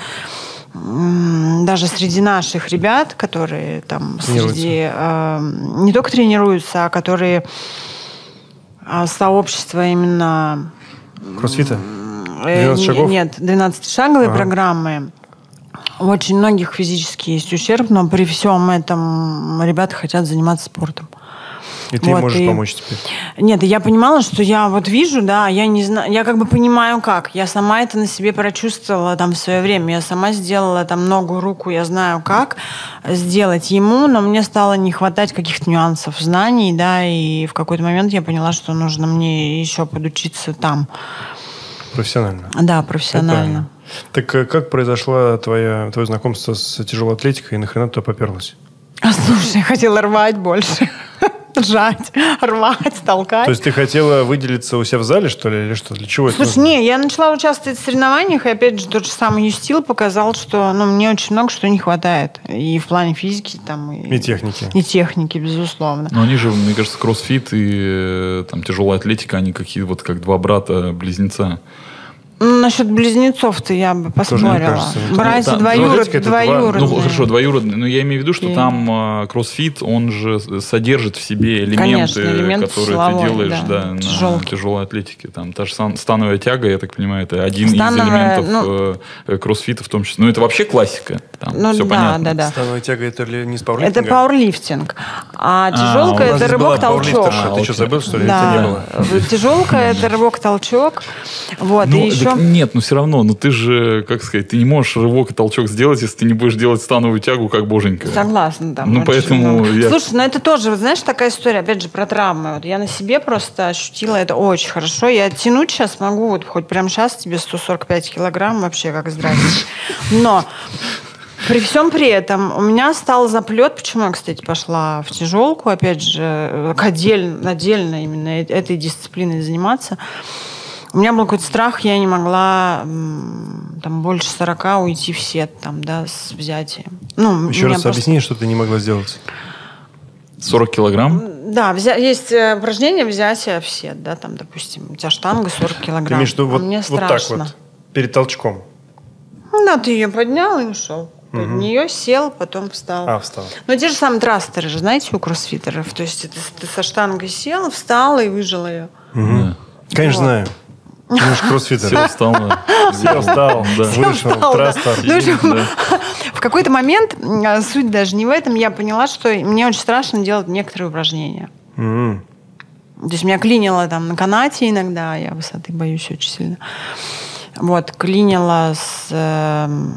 даже среди наших ребят, которые там среди э, не только тренируются, а которые а, сообщество именно Кроссфита? Э, 12 не- шагов? Нет, 12-шаговой Ага. программы. У очень многих физически есть ущерб, но при всем этом ребята хотят заниматься спортом. И ты Вот, можешь и- помочь теперь. Нет, я понимала, что я вот вижу, да, я не знаю, я как бы понимаю как. Я сама это на себе прочувствовала там в свое время. Я сама сделала там ногу, руку, я знаю как сделать ему, но мне стало не хватать каких-то нюансов, знаний, да, и в какой-то момент я поняла, что нужно мне еще подучиться там. Профессионально. Да, профессионально. Так э, как произошло твое, твое знакомство с тяжелой атлетикой и нахрена туда поперлась? А слушай, я хотела рвать больше. Жать, [LAUGHS] рвать, толкать. То есть ты хотела выделиться у себя в зале, что ли, или что? Для чего это Слушай, нужно? не, я начала участвовать в соревнованиях, и опять же тот же самый Юстил показал, что ну, мне очень много что не хватает. И в плане физики там, и, И техники. и техники, безусловно. Но они же, мне кажется, кроссфит и э, там тяжелая атлетика, они какие вот как два брата-близнеца. Ну, насчет близнецов-то я бы мне поспорила. кажется, это- Братья Ну, да, двоюрод, атлетика это два- двоюродные. Ну, хорошо, двоюродные. Но я имею в виду, что И- там э, кроссфит, он же содержит в себе элементы, Конечно, элементы которые силовой, ты делаешь да, да, на тяжелой атлетике. Там та же становая тяга, я так понимаю, это один Становая, из элементов ну- э, кроссфита в том числе. Ну, это вообще классика. Там Ну все да, понятно. да, да. Становая тяга это ли не с Это пауэрлифтинга? пауэрлифтинг. А тяжелка нас это рывок-толчок. пауэрлифтерша. Ты А, что, забыл, что ли? Да, тяжелка это рывок-толчок. Вот, Ну, и еще... так нет, ну все равно, ну ты же, как сказать, ты не можешь рывок и толчок сделать, если ты не будешь делать становую тягу, как боженька. Согласна, да. Ну, поэтому я- Слушай, ну это тоже, знаешь, такая история, опять же, про травмы. Вот я на себе просто ощутила это очень хорошо. Я тянуть сейчас могу, вот хоть прямо сейчас тебе 145 килограмм вообще как здравствуй. Но при всем при этом у меня стал заплет, почему я, кстати, пошла в тяжелку, опять же, к отдельно, отдельно именно э- этой дисциплиной заниматься. У меня был какой-то страх, я не могла там больше 40 уйти в сет, там, да, с взятием. Ну, Еще раз просто- объясни, что ты не могла сделать. 40 килограмм? Да, взя- есть э, упражнение взятия в сет, да, там, допустим, у тебя штанга 40 Ты килограмм. имеешь в виду а вот, мне вот так страшно. вот, перед толчком? Ну, да, ты ее поднял и ушел. Под нее сел, потом встал. А, встал. Ну, те же самые трастеры же, знаете, у кроссфитеров. То есть это ты со штангой сел, встал и выжил ее. Да. Конечно, Вот. знаю. Ты же кроссфитер. Сел, встал. да. Сел, встал, Да. вышел, трастер. Ну, в какой-то момент, м, суть даже не в этом, я поняла, что мне очень страшно делать некоторые упражнения. То есть меня клинило там на канате иногда, я высоты боюсь очень сильно. Вот, клинило с эм,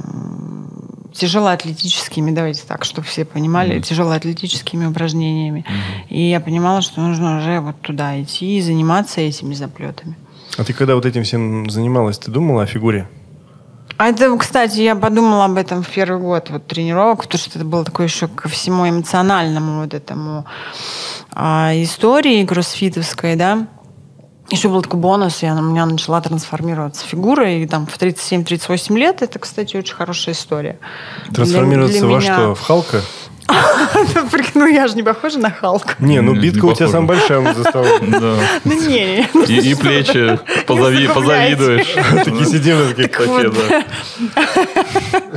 тяжелоатлетическими, давайте так, чтобы все понимали, тяжелоатлетическими упражнениями. И я понимала, что нужно уже вот туда идти и заниматься этими заплетами. А ты когда вот этим всем занималась, ты думала о фигуре? А это, кстати, я подумала об этом в первый год вот, тренировок, потому что это было такое еще ко всему эмоциональному вот этому а, истории кроссфитовской, да. Еще был такой бонус, я, у меня начала трансформироваться фигура, и там в 37-38 лет, это, кстати, очень хорошая история. Трансформироваться Для- для во меня- что? В Халка? Ну, я же не похожа на Халка. Не, ну битка у тебя самая большая за столом. [LAUGHS] Ну, не, И, и плечи позавидуешь. Такие сидим, такие, Такие, да.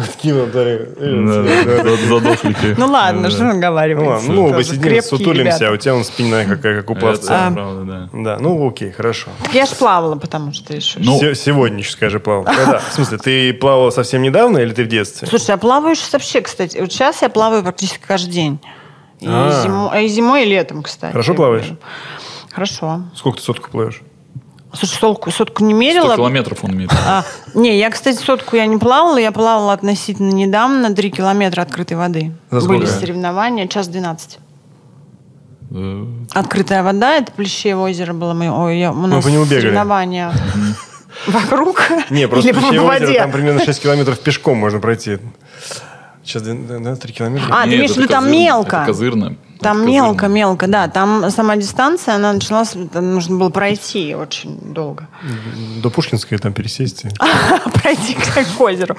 За- Задохлики. Ну ладно, что наговаривать. Ну ну оба сидим, сутулимся, а у тебя он спина какая, как у пловца. правда, да. Да, ну окей, хорошо. Я ж плавала, потому что еще. Ну, Се- Сегодня еще скажи, плавал. Когда? В смысле, ты плавала совсем недавно или ты в детстве? Слушай, я плаваю сейчас вообще, кстати. Вот сейчас я плаваю практически каждый день. И, А. зимой, и зимой, и летом, кстати. Хорошо плаваешь? Хорошо. Сколько ты сотку плывешь? Слушай, сотку, сотку не 100 мерила. километров он мерит. А, не, я, кстати, сотку я не плавала. Я плавала относительно недавно 3 километра открытой воды. За сколько? Были соревнования, час 12. Э, Открытая вода, это Плещеево озеро было. Мы, ой, я, у нас по нему бегали. соревнования [LAUGHS] вокруг Не, просто Плещеево озеро, там примерно 6 километров пешком можно пройти. Сейчас, да, 3 километра? А, ты нет, имеешь в виду, там козырно, мелко? Это козырно. Там Это мелко, козырно. мелко, да. Там сама дистанция, она началась, там нужно было пройти очень долго. До Пушкинской там пересесть. [LAUGHS] пройти к озеру.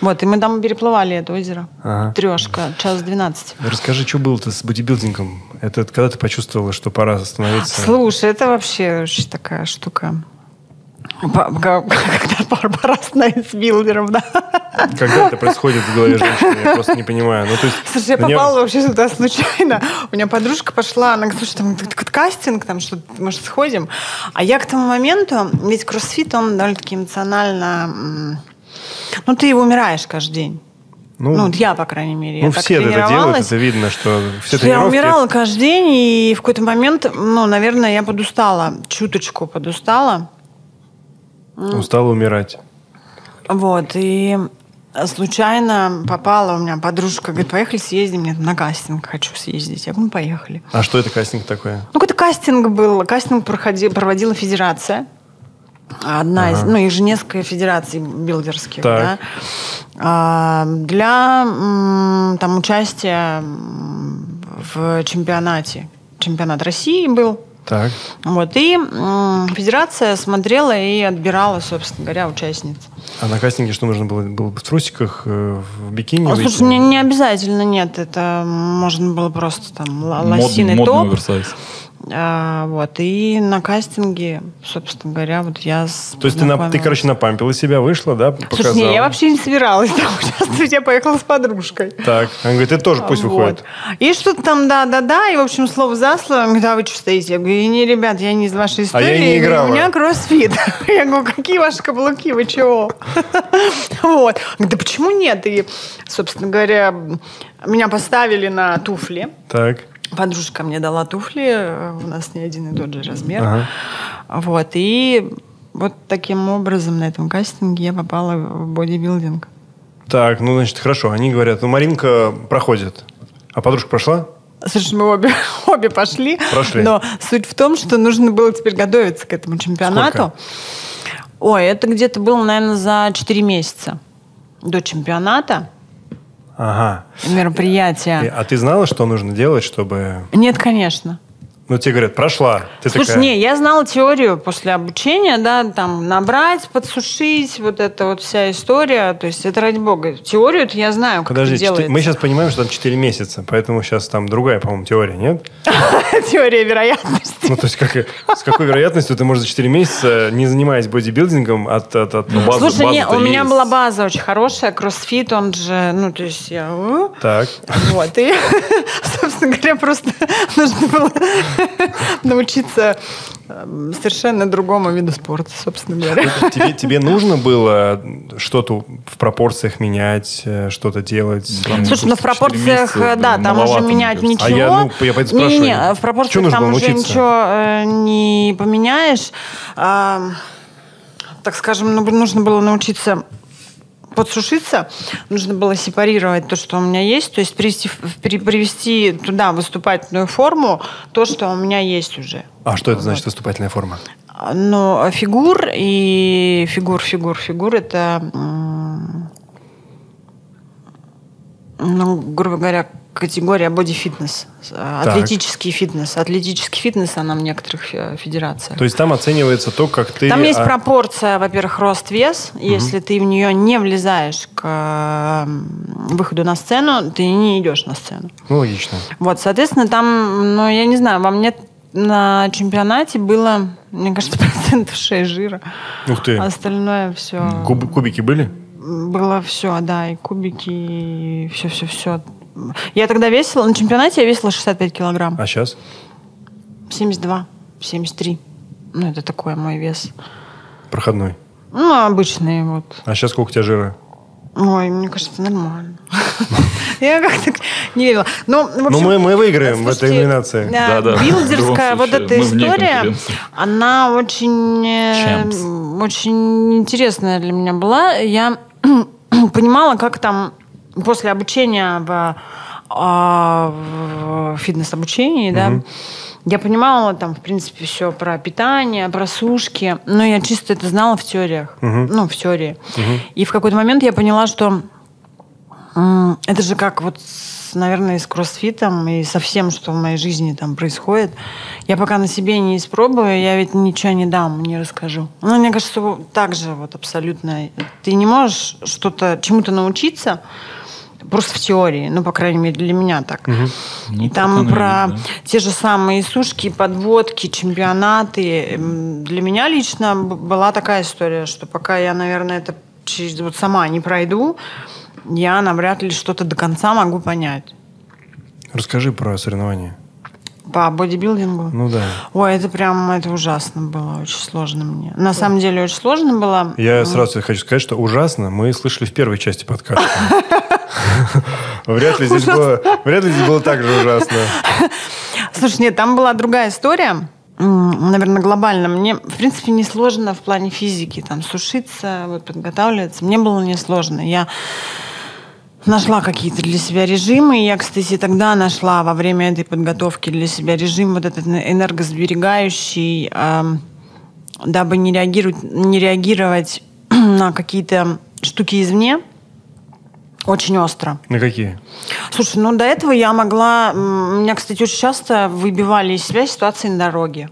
Вот, и мы там переплывали это озеро. Ага. Трешка, час 12. Расскажи, что было-то с бодибилдингом? Это когда ты почувствовала, что пора остановиться? Слушай, это вообще очень такая штука. [LAUGHS] Когда пора- пора становиться билдером, да. Когда это происходит в голове женщины? Я просто не понимаю. Ну, то есть, Слушай, я неё- попала вообще сюда случайно. У меня подружка пошла, она говорит, слушай, там такой кастинг, там что может, сходим. А я к тому моменту, ведь кроссфит, он довольно-таки эмоционально... Ну, ты умираешь каждый день. Ну, Ну, вот я, по крайней мере. ну, я все это делают, это видно, что все Что я умирала каждый день, и в какой-то момент, ну, наверное, я подустала, чуточку подустала. Устала умирать. Вот, и случайно попала у меня подружка, говорит, поехали съездим, мне на кастинг хочу съездить. Я говорю, ну, поехали. А что это кастинг такое? Ну, какой-то кастинг был. Кастинг проходи- проводила федерация. Одна из, Ага. ну, их же несколько федераций билдерских, Так. да. А, для там участия в чемпионате. Чемпионат России был. Так. Вот, и м, федерация смотрела и отбирала, собственно говоря, участниц. А на кастинге что нужно было? Было бы в трусиках, э, в бикини А, слушай, не, не обязательно, нет. Это можно было просто там л- Мод- лосиный модный топ. оверсайз. А, вот, и на кастинге, собственно говоря, вот я То есть ты, на- ты, короче, напампила себя, вышла, да, показала? Слушай, не, я вообще не собиралась [LAUGHS] там участвовать, я поехала с подружкой. Так, он говорит, ты тоже пусть Вот. выходит. И что-то там, да-да-да, и, в общем, слово за слово. Он говорит, а вы что стоите? Я говорю, не, ребят, я не из вашей А я истории. не говорю, играла. У меня кроссфит. [LAUGHS] Я говорю, какие ваши каблуки, вы чего? [LAUGHS] Вот. Да почему нет? И, собственно говоря, меня поставили на туфли. Так. Подружка мне дала туфли, э, у нас не один и тот же размер. Ага. Вот, и вот таким образом на этом кастинге я попала в бодибилдинг. Так, ну, значит, хорошо. Они говорят, ну, Маринка проходит. А подружка прошла? Слушай, мы обе, [LAUGHS] обе пошли. Прошли. Но суть в том, что нужно было теперь готовиться к этому чемпионату. Ой, это где-то было, наверное, за 4 месяца до чемпионата Ага. Мероприятия. а ты знала, что нужно делать, чтобы... Нет, конечно. Ну, тебе говорят, прошла. Ты Слушай, такая... не, я знала теорию после обучения, да, там набрать, подсушить, вот эта вот вся история. То есть это ради бога. Теорию это я знаю, как Подожди, это делается. мы сейчас понимаем, что там 4 месяца, поэтому сейчас там другая, по-моему, теория, нет? [LAUGHS] Теория вероятности. Ну, то есть как, с какой вероятностью ты можешь за 4 месяца, не занимаясь бодибилдингом, от... от, от- Ну, база- Слушай, не, база-то у меня была база очень хорошая, кроссфит, он же, ну, то есть я... Так. Вот, и, [LAUGHS] собственно говоря, просто [LAUGHS] нужно было [LAUGHS] научиться эм, совершенно другому виду спорта, собственно говоря. Тебе, тебе нужно было что-то в пропорциях менять, э, что-то делать? Там Слушай, ну в четыре пропорциях, месяца, э, да, там уже менять ничего. А я, ну, я поэтому Не-не-не, спрашиваю, в пропорциях там уже научиться? ничего э, не поменяешь. А, так скажем, ну, нужно было научиться подсушиться, нужно было сепарировать то, что у меня есть, то есть привести, привести туда выступательную форму то, что у меня есть уже. А что это значит выступательная форма? Но фигур и фигур, фигур, фигур это, ну, грубо говоря, категория боди-фитнес, э, атлетический фитнес. Атлетический фитнес, она в некоторых э, федерациях. То есть там оценивается то, как ты... Там есть а, пропорция, во-первых, рост-вес. Если ты в нее не влезаешь к э, выходу на сцену, ты не идешь на сцену. Ну, логично. Вот, соответственно, там, ну, я не знаю, во мне на чемпионате было, мне кажется, [LAUGHS] процентов 6 жира. Ух ты. Остальное все... Куб- кубики были? Было все, да, и кубики, и все-все-все. Я тогда весила, на чемпионате я весила 65 килограмм. А сейчас? 72, 73. Ну, это такой мой вес. Проходной. Ну, обычный вот. А сейчас сколько у тебя жира? Ой, мне кажется, нормально. Я как-то не верила. Ну, в Ну, общем, мы, мы выиграем в этой номинации. да, [LAUGHS] в Билдерская вот эта история, она очень, э, Champs. очень интересная для меня была. Я [CLEARS THROAT] понимала, как там после обучения в, а, в фитнес-обучении, да, я понимала там, в принципе, все про питание, про сушки, но я чисто это знала в теориях, ну, в теории. И в какой-то момент я поняла, что Это же как вот, с, наверное, и с кроссфитом, и со всем, что в моей жизни там происходит. Я пока на себе не испробую, я ведь ничего не дам, не расскажу. Ну, мне кажется, так же вот абсолютно. Ты не можешь что-то, чему-то научиться просто в теории. Ну, по крайней мере, для меня так. Ну, и там про да. те же самые сушки, подводки, чемпионаты. М, Для меня лично была такая история, что пока я, наверное, это через, вот сама не пройду, я навряд ли что-то до конца могу понять. Расскажи про соревнования. По бодибилдингу. Ну да. Ой, это прям, это ужасно было, очень сложно мне. На самом деле очень сложно было. Я сразу хочу сказать, что ужасно мы слышали в первой части подкаста. [LAUGHS] Вряд ли здесь было, вряд ли здесь было так же ужасно. Слушай, нет, там была другая история. Наверное, глобально. Мне, в принципе, не сложно в плане физики. Там сушиться, вот, подготавливаться. Мне было не сложно. Я нашла какие-то для себя режимы. И я, кстати, тогда нашла во время этой подготовки для себя режим вот этот энергосберегающий, дабы не реагировать, не реагировать [CLEARS THROAT] на какие-то штуки извне. Очень остро. На какие? Слушай, ну до этого я могла... Меня, кстати, очень часто выбивали из себя ситуации на дороге.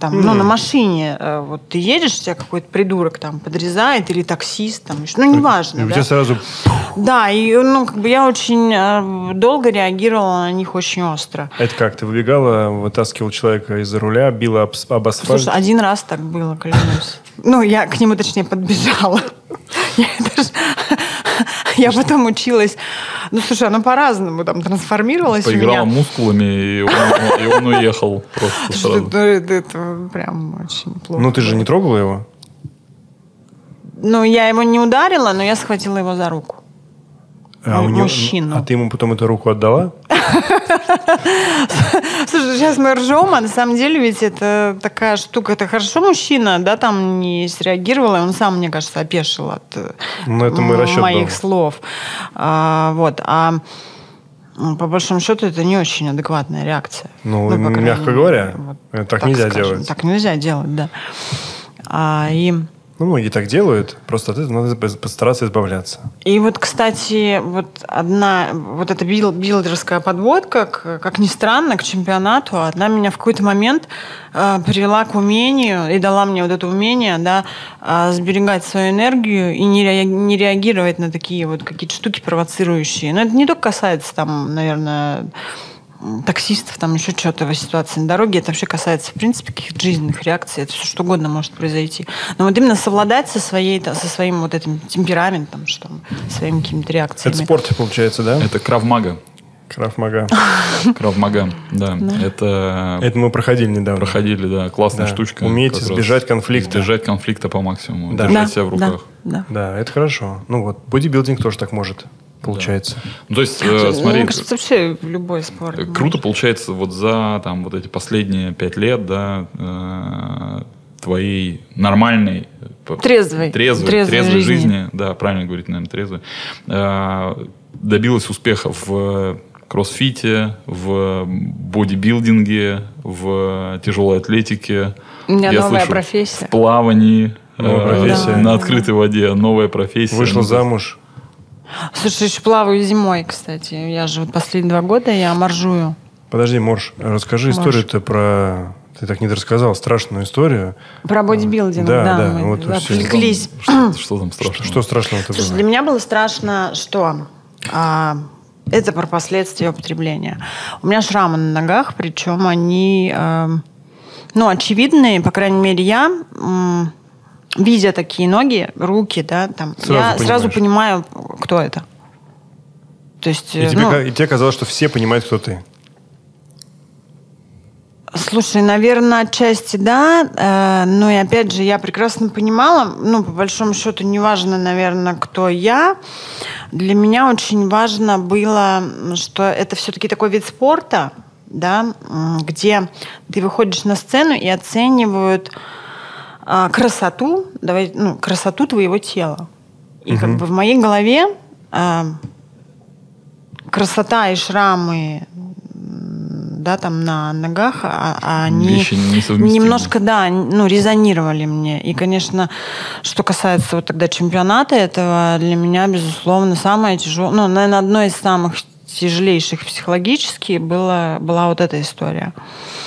Там, ну, на машине. э, Вот ты едешь, тебя какой-то придурок там подрезает, или таксист, там, еще- ну, неважно. И у да. тебя сразу... Да, и, ну, как бы я очень э, долго реагировала на них очень остро. Это как? Ты выбегала, вытаскивал человека из-за руля, била об, об асфальт? Слушай, один раз так было, клянусь. Ну, я к нему, точнее, подбежала. [LAUGHS] Я даже- Я потом училась. Ну, слушай, оно по-разному там трансформировалось у Поиграла мускулами, и он, и он уехал просто сразу. Это прям очень плохо. Ну ты же не трогала его? Ну, я его не ударила, но я схватила его за руку. А, у него- мужчину. а ты ему потом эту руку отдала? Слушай, сейчас мы ржем, а на самом деле ведь это такая штука. Это хорошо мужчина, да, там не среагировал, и он сам, мне кажется, опешил от э, Ну, это мой расчет моих был. слов. А, вот, а по большому счету это не очень адекватная реакция. Ну, крайней мягко говоря, вот так нельзя скажем. делать. Так нельзя делать, да. А, и Ну, многие так делают, просто от этого надо постараться избавляться. И вот, кстати, вот одна, вот эта бил- билдерская подводка, к- как ни странно, к чемпионату, она меня в какой-то момент э, привела к умению и дала мне вот это умение, да, э, сберегать свою энергию и не, rea- не реагировать на такие вот какие-то штуки провоцирующие. Но это не только касается там, наверное, таксистов, там еще что-то в ситуации на дороге. Это вообще касается, в принципе, каких-то жизненных реакций. Это все что угодно может произойти. Но вот именно совладать со, своей, со своим вот этим темпераментом, что своими какими-то реакциями. Это спорт, получается, да? Это кравмага. Крафмага. Кравмага, да. Это Это мы проходили недавно. проходили, да, классная Да. штучка. Уметь избежать конфликта. Избежать конфликта по максимуму. Да. Держать Да, себя в да, руках. да. Да, это хорошо. Ну вот, бодибилдинг тоже так может, получается. Ну, то есть, э, смотри, Мне кажется, вообще любой спорт. Э, Круто получается вот за там вот эти последние пять лет, да, э, твоей нормальной э, Трезвой. трезвой, Трезвой трезвой жизни. жизни. да, правильно говорить, наверное, трезвой, э, добилась успеха в кроссфите, в бодибилдинге, в тяжелой атлетике. У меня Я новая слышу, профессия. В плавании. Новая э, профессия. На открытой воде новая профессия. Вышла Ну, замуж. Слушай, еще плаваю зимой, кстати. Я же вот последние два года я моржую. Подожди, Морж, расскажи Морж. историю-то про... Ты так не рассказал страшную историю. Про бодибилдинг, Да, да, да, мы вот отвлеклись. Что, что там страшного? Что страшного-то Слушай, было? для меня было страшно, что а, это про последствия употребления. У меня шрамы на ногах, причем они, а, ну, очевидные, по крайней мере, я, м, видя такие ноги, руки, да, там, Сразу я сразу понимаешь. понимаю, кто это. То есть, И э, тебе, ну, и тебе казалось, что все понимают, кто ты. Слушай, наверное, отчасти да, э, но и опять же я прекрасно понимала, ну, по большому счету, неважно, наверное, кто я. Для меня очень важно было, что это все-таки такой вид спорта, да, где ты выходишь на сцену и оценивают красоту, давай, ну, красоту твоего тела. И как бы в моей голове а, красота и шрамы да, там на ногах, а- а они немножко, да, ну, резонировали мне. И, конечно, что касается вот тогда чемпионата этого, для меня, безусловно, самое тяжелое, ну, наверное, одно из самых тяжелейших психологически было, была вот эта история.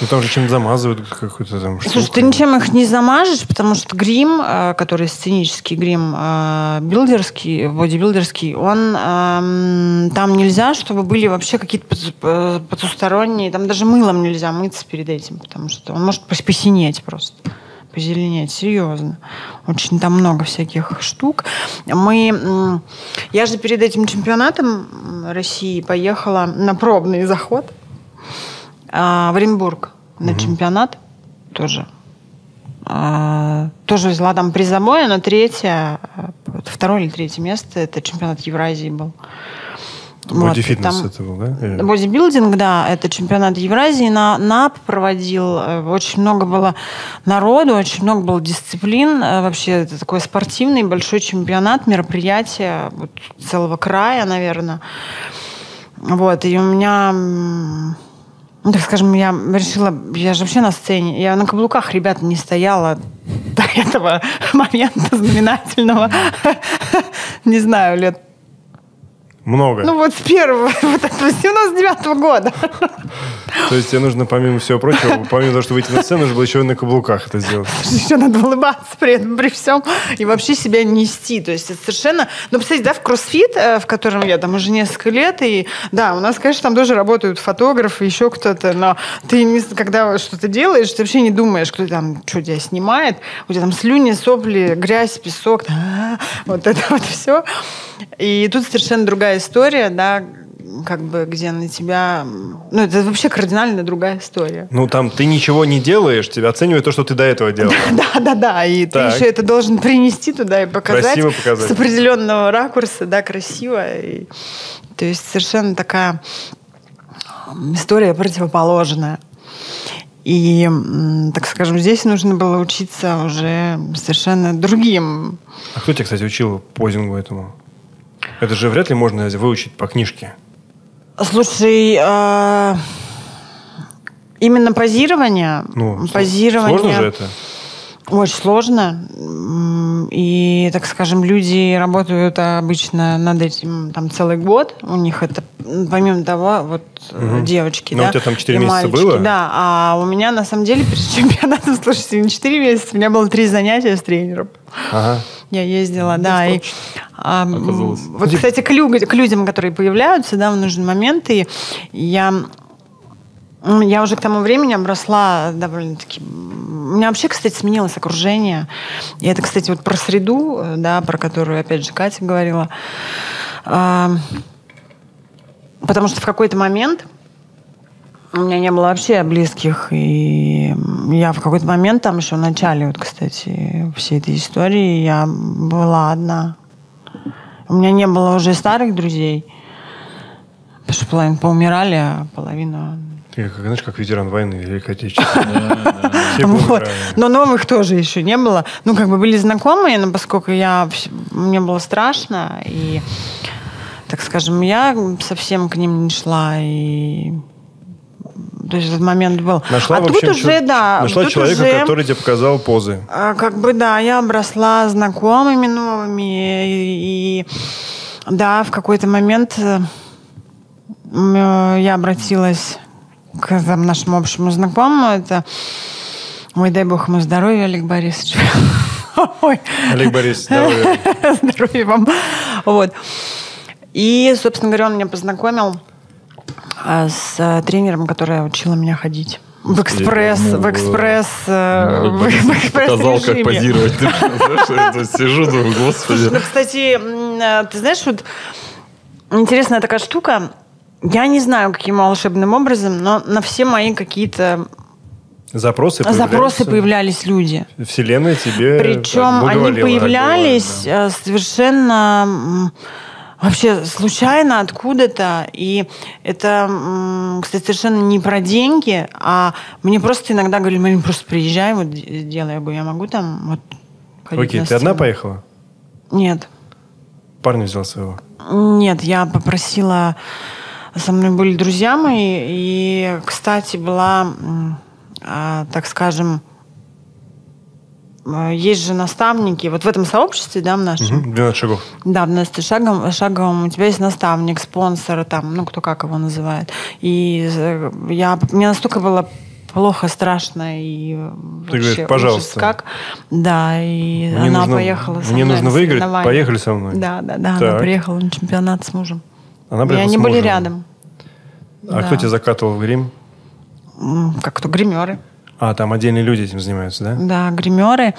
Ну там же чем-то замазывают какую-то там штуку. Слушай, ты ничем их не замажешь, потому что грим, э, который сценический грим, э, билдерский, бодибилдерский, он там нельзя, чтобы были вообще какие-то поту- потусторонние, там даже мылом нельзя мыться перед этим, потому что он может пос- посинеть просто позеленеть, серьезно. Очень там много всяких штук. Мы, я же перед этим чемпионатом России поехала на пробный заход а, в Оренбург на чемпионат тоже. А, тоже взяла там призовое, но третье, а, второе или третье место, это чемпионат Евразии был. Вот, Бодифитнес там- это был, да? Или- Бодибилдинг, да, это чемпионат Евразии. На НАП проводил. э, Очень много было народу, очень много было дисциплин. Э, Вообще это такой спортивный большой чемпионат, мероприятие вот, целого края, наверное. Вот, и у меня, ну, так скажем, я решила, я же вообще на сцене, я на каблуках, ребята, не стояла до этого [LAUGHS] момента знаменательного, [LAUGHS] не знаю, лет Много. ну вот с первого, [LAUGHS] вот с 99 года. То есть тебе нужно, помимо всего прочего, [LAUGHS] помимо того, что выйти на сцену, нужно было еще и на каблуках это сделать. Еще надо улыбаться при этом, при всем. И вообще себя нести. То есть это совершенно... Ну, представьте, да, в кроссфит, э, в котором я там уже несколько лет, и да, у нас, конечно, там тоже работают фотографы, еще кто-то, но ты, не, когда что-то делаешь, ты вообще не думаешь, кто там, что тебя снимает. У тебя там слюни, сопли, грязь, песок, [LAUGHS] вот это вот все. И тут совершенно другая история, да, как бы, где на тебя... Ну, это вообще кардинально другая история. Ну, там ты ничего не делаешь, тебя оценивают то, что ты до этого [LAUGHS] делал. Да, да, да. И Так. ты еще это должен принести туда и показать. Красиво показать. С определенного ракурса, да, красиво. И, то есть совершенно такая история противоположная. И, так скажем, здесь нужно было учиться уже совершенно другим. А кто тебя, кстати, учил позингу этому? Это же вряд ли можно выучить по книжке. Слушай, а, именно позирование, Ну, позирование сложно же это? Очень сложно. И, так скажем, люди работают обычно над этим там целый год. У них это, помимо того, вот э, девочки, Ну, да, у тебя там четыре и месяца мальчики, было? Да, а у меня, на самом деле, перед чемпионатом, слушайте, не 4 месяца, у меня было три занятия с тренером. Ага. Я ездила, да. И, а, оказалось. вот, кстати, к, лю- к людям, которые появляются да, в нужный момент, и я Я уже к тому времени обросла довольно-таки... У меня вообще, кстати, сменилось окружение. И это, кстати, вот про среду, э, да, про которую, опять же, Катя говорила. А, Потому что в какой-то момент у меня не было вообще близких, и я в какой-то момент, там еще в начале, вот, кстати, всей этой истории, я была одна. У меня не было уже старых друзей, потому что половина поумирали, а половина Ты как, знаешь, как ветеран войны Великой Отечественной. [LAUGHS] Но новых тоже еще не было. Ну, как бы были знакомые, но поскольку я, мне было страшно, и, так скажем, я совсем к ним не шла, и то есть этот момент был. Нашла, а в тут общем, уже, чё- да, Нашла тут человека, уже, который тебе показал позы. а, как бы, да, я обросла знакомыми новыми, и, и Да, в какой-то момент э, э, я обратилась там, нашему общему знакомому. Это, ой, дай бог ему здоровья, Олег Борисович. [LAUGHS] Ой, Олег Борисович, здоровья. [LAUGHS] здоровья вам. Вот. И, собственно говоря, он меня познакомил а, с э, тренером, которая учила меня ходить. В экспресс, Ну, в экспресс, э, Олег в, экспресс Показал, как позировать. [LAUGHS] Сижу, думаю, господи. ну, кстати, э, ты знаешь, вот интересная такая штука. Я не знаю, каким волшебным образом, но на все мои какие-то Запросы запросы появляются. появлялись люди. Вселенная тебе Причем они появлялись э, совершенно вообще случайно откуда-то. И это, кстати, совершенно не про деньги, а мне просто иногда говорили, Марин, просто приезжай, вот делай. Я говорю, я могу там вот ходить Окей, ты одна сцену?» поехала? Нет. Парня взял своего. Нет, я попросила... Со мной были друзья мои, и, кстати, была, а, так скажем, э, есть же наставники, вот в этом сообществе, да, в нашем, Мгм, 12 шагов. да, в Насте Шагом, Шаговом у тебя есть наставник, спонсор, там, ну, кто как его называет. И э, я, мне настолько было плохо, страшно и вообще говоришь, ужас «Пожалуйста». как. Да, и Мне она нужно- поехала со мне мной нужно на выиграть, поехали со мной. Да, да, да, она Так. приехала на чемпионат с мужем. Она и они были рядом. А Да. кто тебя закатывал в грим? Как то гримеры. А, там отдельные люди этим занимаются, да? Да, гримеры.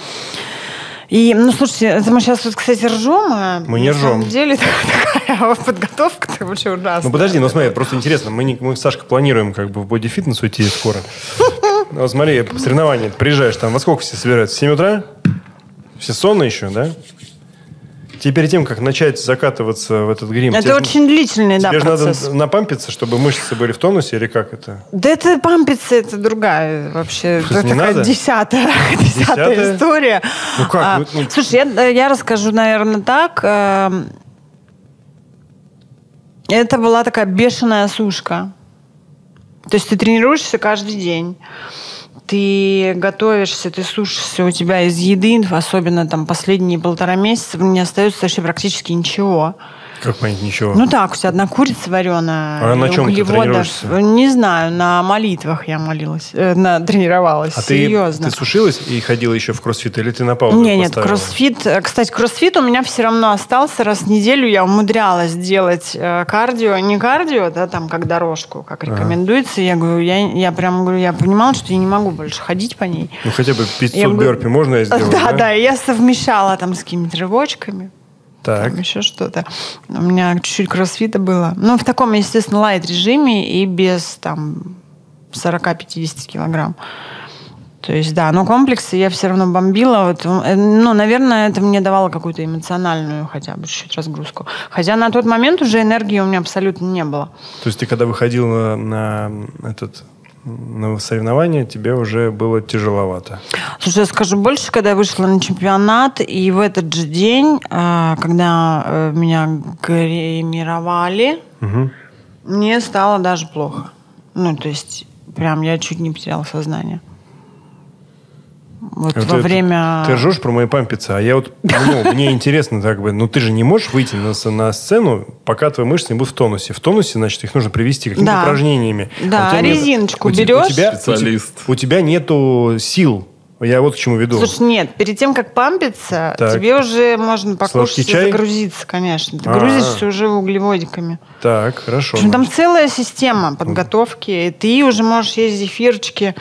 И, ну, слушайте, это мы сейчас вот, кстати, ржем. а Мы не на самом ржем. деле [LAUGHS] такая подготовка-то вообще ужасная. Ну подожди, ну смотри, просто интересно, мы, не, мы с Сашкой планируем как бы в бодифитнес уйти скоро. Ну, [LAUGHS] Вот смотри, соревнования, приезжаешь там, во сколько все собираются? В 7 утра? Все сонные еще, да? Тебе перед тем, как начать закатываться в этот грим, Это тебе, очень длительный, да, тебе же надо напампиться, чтобы мышцы были в тонусе, или как это? Да это пампица, это другая вообще. Это такая [LAUGHS] десятая, Десятая? история. Ну как? А, Ну, ну- Слушай, я, я расскажу, наверное, так. эм, Это была такая бешеная сушка. То есть ты тренируешься каждый день. Ты готовишься, ты сушишься, у тебя из еды, особенно там последние полтора месяца, не остается вообще практически ничего. Как понять, ничего? Ну так, у тебя одна курица вареная. А на чем ты тренируешься? Не знаю, на молитвах я молилась, э, на, тренировалась. а ты, серьезно. ты сушилась и ходила еще в кроссфит, или ты на паузу Не, нет, поставила? кроссфит. э, Кстати, кроссфит у меня все равно остался. Раз в неделю я умудрялась делать э, кардио. Не кардио, да, там, как дорожку, как рекомендуется. Я говорю, я, я прям говорю, я понимала, что я не могу больше ходить по ней. Ну хотя бы 500 Я говорю- бёрпи можно я сделаю, да, да, и я совмещала там с какими-то рывочками. Так. Там еще что-то. У меня чуть-чуть кроссфита было. Ну, в таком, естественно, лайт-режиме и без там 40-50 килограмм. То есть, да, но комплексы я все равно бомбила. Вот, э, ну, наверное, это мне давало какую-то эмоциональную хотя бы чуть-чуть разгрузку. Хотя на тот момент уже энергии у меня абсолютно не было. То есть ты когда выходил на, на этот на соревнования, тебе уже было тяжеловато. Слушай, я скажу больше, когда я вышла на чемпионат, и в этот же день, э, когда э, меня гримировали, Мгм. Мне стало даже плохо. Ну, то есть, прям я чуть не потеряла сознание. Вот Вот во это- время... Ты ржешь про мои пампицы, а я вот, ну, мне интересно, так бы, ну ты же не можешь выйти на, на сцену, пока твои мышцы не будут в тонусе. В тонусе, значит, их нужно привести какими-то Да. упражнениями. Да, А у тебя нет- резиночку у те- берешь. У тебя, у те- Специалист. у тебя нету сил. Я вот к чему веду. Слушай, нет, перед тем, как пампиться, Так. тебе уже можно покушать Сладкий и чай? загрузиться, конечно. Ты А-а. грузишься уже углеводиками. Так, хорошо. В общем, там целая система подготовки. И ты уже можешь есть зефирчики.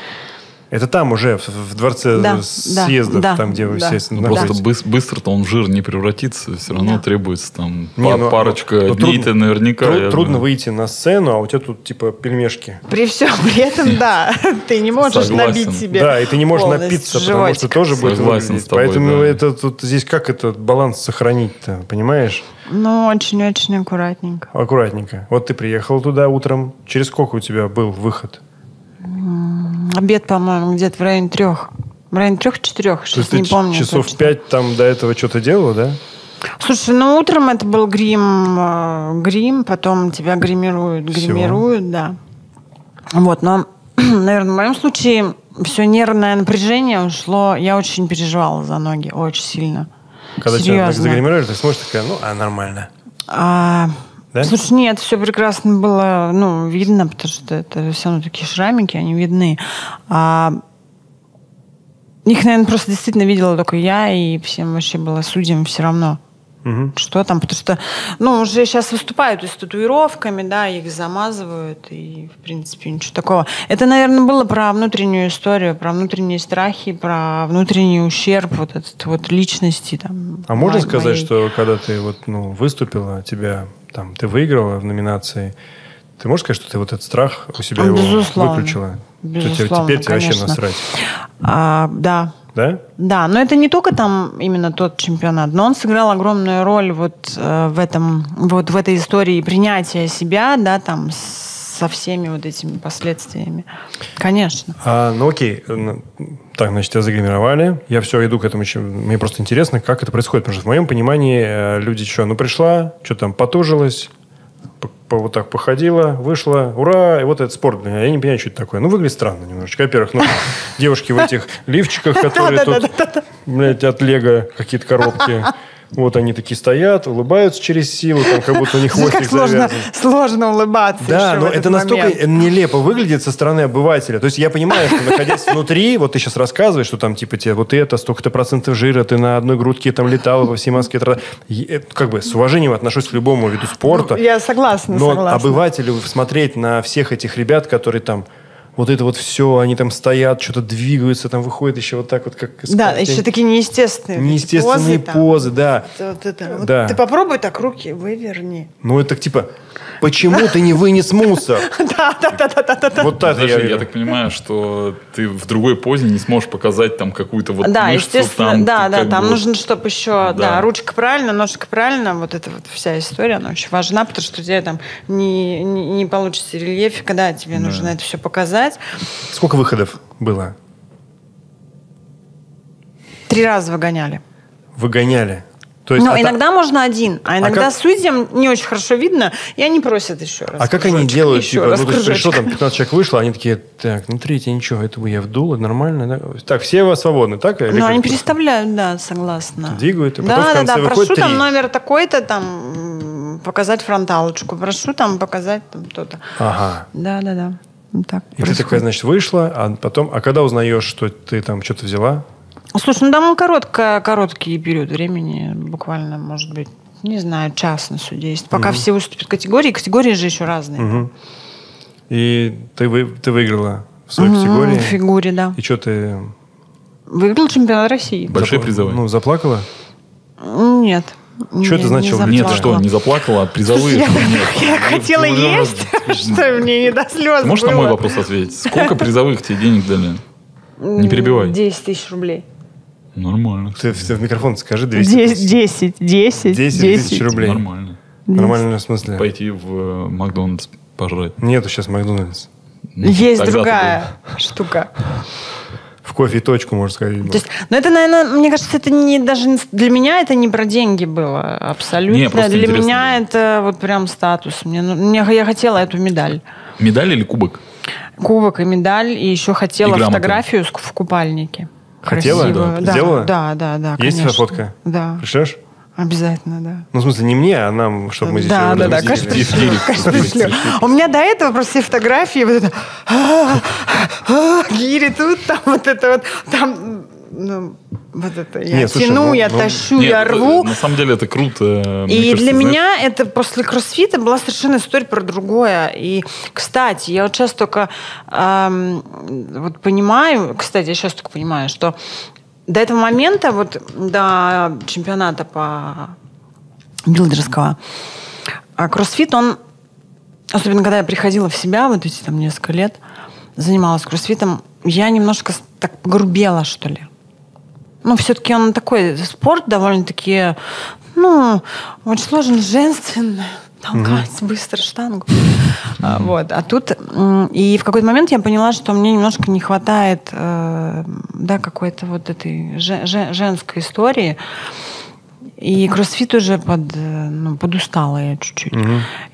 Это там уже, в, в дворце Да, съездов, да, там, где вы да. все Ну, Да. Просто быс- быстро-то он в жир не превратится, все равно Да. требуется там Не, па- ну, парочка ну, дней трудно- наверняка. Тру- трудно думаю. выйти на сцену, а у тебя тут типа пельмешки. При всем при этом, [LAUGHS] да, ты не можешь Согласен. набить себе Да, и ты не можешь напиться, потому что животик. тоже будет Согласен выглядеть. тобой, Поэтому да. это тут здесь как этот баланс сохранить-то, понимаешь? Ну, очень-очень аккуратненько. Аккуратненько. Вот ты приехал туда утром. Через сколько у тебя был выход? Обед, по-моему, где-то в районе трех. В районе трех-четырех, сейчас не помню. часов точно. пять там до этого что-то делала, да? Слушай, ну утром это был грим, э, грим, потом тебя гримируют, гримируют, да. Вот, но, [CLEARS THROAT] наверное, в моем случае все нервное напряжение ушло. Я очень переживала за ноги, очень сильно. Когда тебя Серьезно. загримировали, ты смотришь такая, ну, а нормально. А, Да? Слушай, нет, все прекрасно было, ну, видно, потому что это все равно такие шрамики, они видны. А, их, наверное, просто действительно видела только я, и всем вообще было судьям все равно. Мгм. Что там, потому что, ну, уже сейчас выступают и с татуировками, да, их замазывают, и, в принципе, ничего такого. Это, наверное, было про внутреннюю историю, про внутренние страхи, про внутренний ущерб вот этот вот личности. Там, А можно мо- сказать, моей. что когда ты вот, ну, выступила, тебя там, ты выиграла в номинации, ты можешь сказать, что ты вот этот страх у себя его Безусловно. выключила? Безусловно, теперь тебе вообще насрать. А, да, Да? Да, но это не только там именно тот чемпионат, но он сыграл огромную роль вот э, в этом, вот в этой истории принятия себя, да, там с- со всеми вот этими последствиями. Конечно. А, ну окей, так, значит, тебя загримировали, я все иду к этому, мне просто интересно, как это происходит, потому что в моем понимании э, люди что, ну пришла, что там, потужилась, по- по- вот так походила, вышла, ура, и вот этот спорт, я не понимаю, что это такое. Ну, выглядит странно немножечко. Во-первых, ну, девушки в этих лифчиках, [LAUGHS] которые тут, блядь, от Лего какие-то коробки. Вот они такие стоят, улыбаются через силу, там как будто у них [LAUGHS] хвостик сложно, завязан. сложно улыбаться. Да, но это настолько нелепо выглядит со стороны обывателя. То есть я понимаю, что находясь внутри, вот ты сейчас рассказываешь, что там типа тебе вот это, столько-то процентов жира, ты на одной грудке там летала во всей Москве. это Как бы с уважением отношусь к любому виду спорта. Я согласна, Но обывателю смотреть на всех этих ребят, которые там вот это вот все, они там стоят, что-то двигаются, там выходят еще вот так вот, как... Да, картин- еще такие неестественные. Неестественные там. позы, да. Вот это, вот Да. Ты попробуй так руки выверни. Ну, это типа, почему ты не вынес мусор? [LAUGHS] Да, да, да, да, да, да. Вот так я я, так понимаю, что ты в другой позе не сможешь показать там какую-то вот да, естественно, там, да, да, там нужно, чтобы еще, да. Да. ручка правильно, ножка правильно, вот эта вот вся история, она очень важна, потому что у тебя там не, получится рельеф, когда тебе нужно это все показать. Сколько выходов было? Три раза выгоняли. Выгоняли. То есть, Но а та- иногда можно один, а иногда как- судьям не очень хорошо видно, и они просят еще раз. А как они делают, еще типа, раз ну, то есть пришло, там 15 человек вышло, они такие, так, ну, третий, ничего, этого я вдул, это нормально, да? Так, все вы свободны, так? Или Ну, они переставляют, да, согласна. Двигают, и потом да, в да, конце да, выходит прошу там три. номер такой-то, там, показать фронталочку, прошу там показать там то-то. Ага. Да, да, да. Так И ты происходит. такая, значит, вышла, а потом, а когда узнаешь, что ты там что-то взяла? Слушай, ну там коротко, короткий период времени, буквально, может быть, не знаю, час на суде есть. Пока все выступят категории, категории же еще разные. Мгм. И ты, вы, ты выиграла в своей Мгм, категории. В фигуре, да. И что ты... Выиграл чемпионат России. Большие запла- призовые. Ну, заплакала? Нет. Что это значило? не Нет, что, не заплакала, а призовые? Я, Нет. [LAUGHS] я хотела есть, [LAUGHS] что мне не до слез Ты можешь на мой вопрос ответить? Сколько призовых тебе денег дали? Не перебивай. 10 тысяч рублей. Нормально. Ты, в- ты в микрофон скажи 200 10, тысяч. 10, 10, 10 тысяч рублей. Нормально. Нормально в смысле? Пойти в э, Макдональдс пожрать. Нету сейчас Макдональдс. Есть другая штука. В кофе точку, можно сказать. То есть, ну это, наверное, мне кажется, это не даже для меня это не про деньги было абсолютно. Не, для интересно меня было. это вот прям статус. Мне, ну, мне- я хотела эту медаль. Медаль или кубок? Кубок и медаль, и еще хотела И фотографию в купальнике. Хотела? Красивую. Да. Да, Сделала? Да, да, да. Есть конечно. фотка? Да, Пришлешь? Обязательно, да. Ну, в смысле, не мне, а нам, чтобы мы здесь да, да, да, конечно, [LAUGHS] пришлю. У меня до этого просто все фотографии, вот это, а, а, гири тут, там вот это вот, там, ну, вот это, я Нет, слушай, тяну, ну, я ну, тащу, Нет, я рву. На самом деле это круто. Мне И кажется, для знаешь, меня это после кроссфита была совершенно история про другое. И, кстати, я вот сейчас только эм, вот понимаю, кстати, я сейчас только понимаю, что до этого момента, вот до чемпионата по билдерского, а кроссфит, он, особенно когда я приходила в себя, вот эти там несколько лет, занималась кроссфитом, я немножко так погрубела, что ли. Ну, все-таки он такой спорт довольно-таки, ну, очень сложно, женственно, толкать быстро штангу. А, Вот. А тут и в какой-то момент я поняла, что мне немножко не хватает, э, да, какой-то вот этой же- же- женской истории. И кроссфит уже под, э, ну, подустала я чуть-чуть.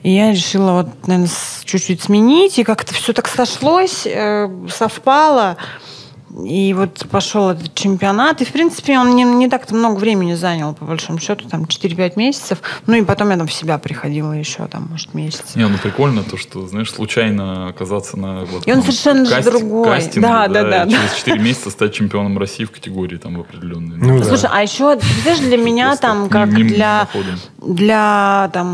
И я решила вот, наверное, чуть-чуть сменить. И как-то все так сошлось, э, совпало. И вот пошел этот чемпионат, и, в принципе, он не, не так-то много времени занял, по большому счету, там, 4-5 месяцев. Ну, и потом я там в себя приходила еще, там, может, месяц. Не, ну прикольно то, что, знаешь, случайно оказаться на... Вот, И он там, совершенно же другой. кастинге, Да, да, да, и Через 4 месяца стать чемпионом России в категории там в определенной. Ну да. Слушай, а еще, ты знаешь, для меня там, как для, для там,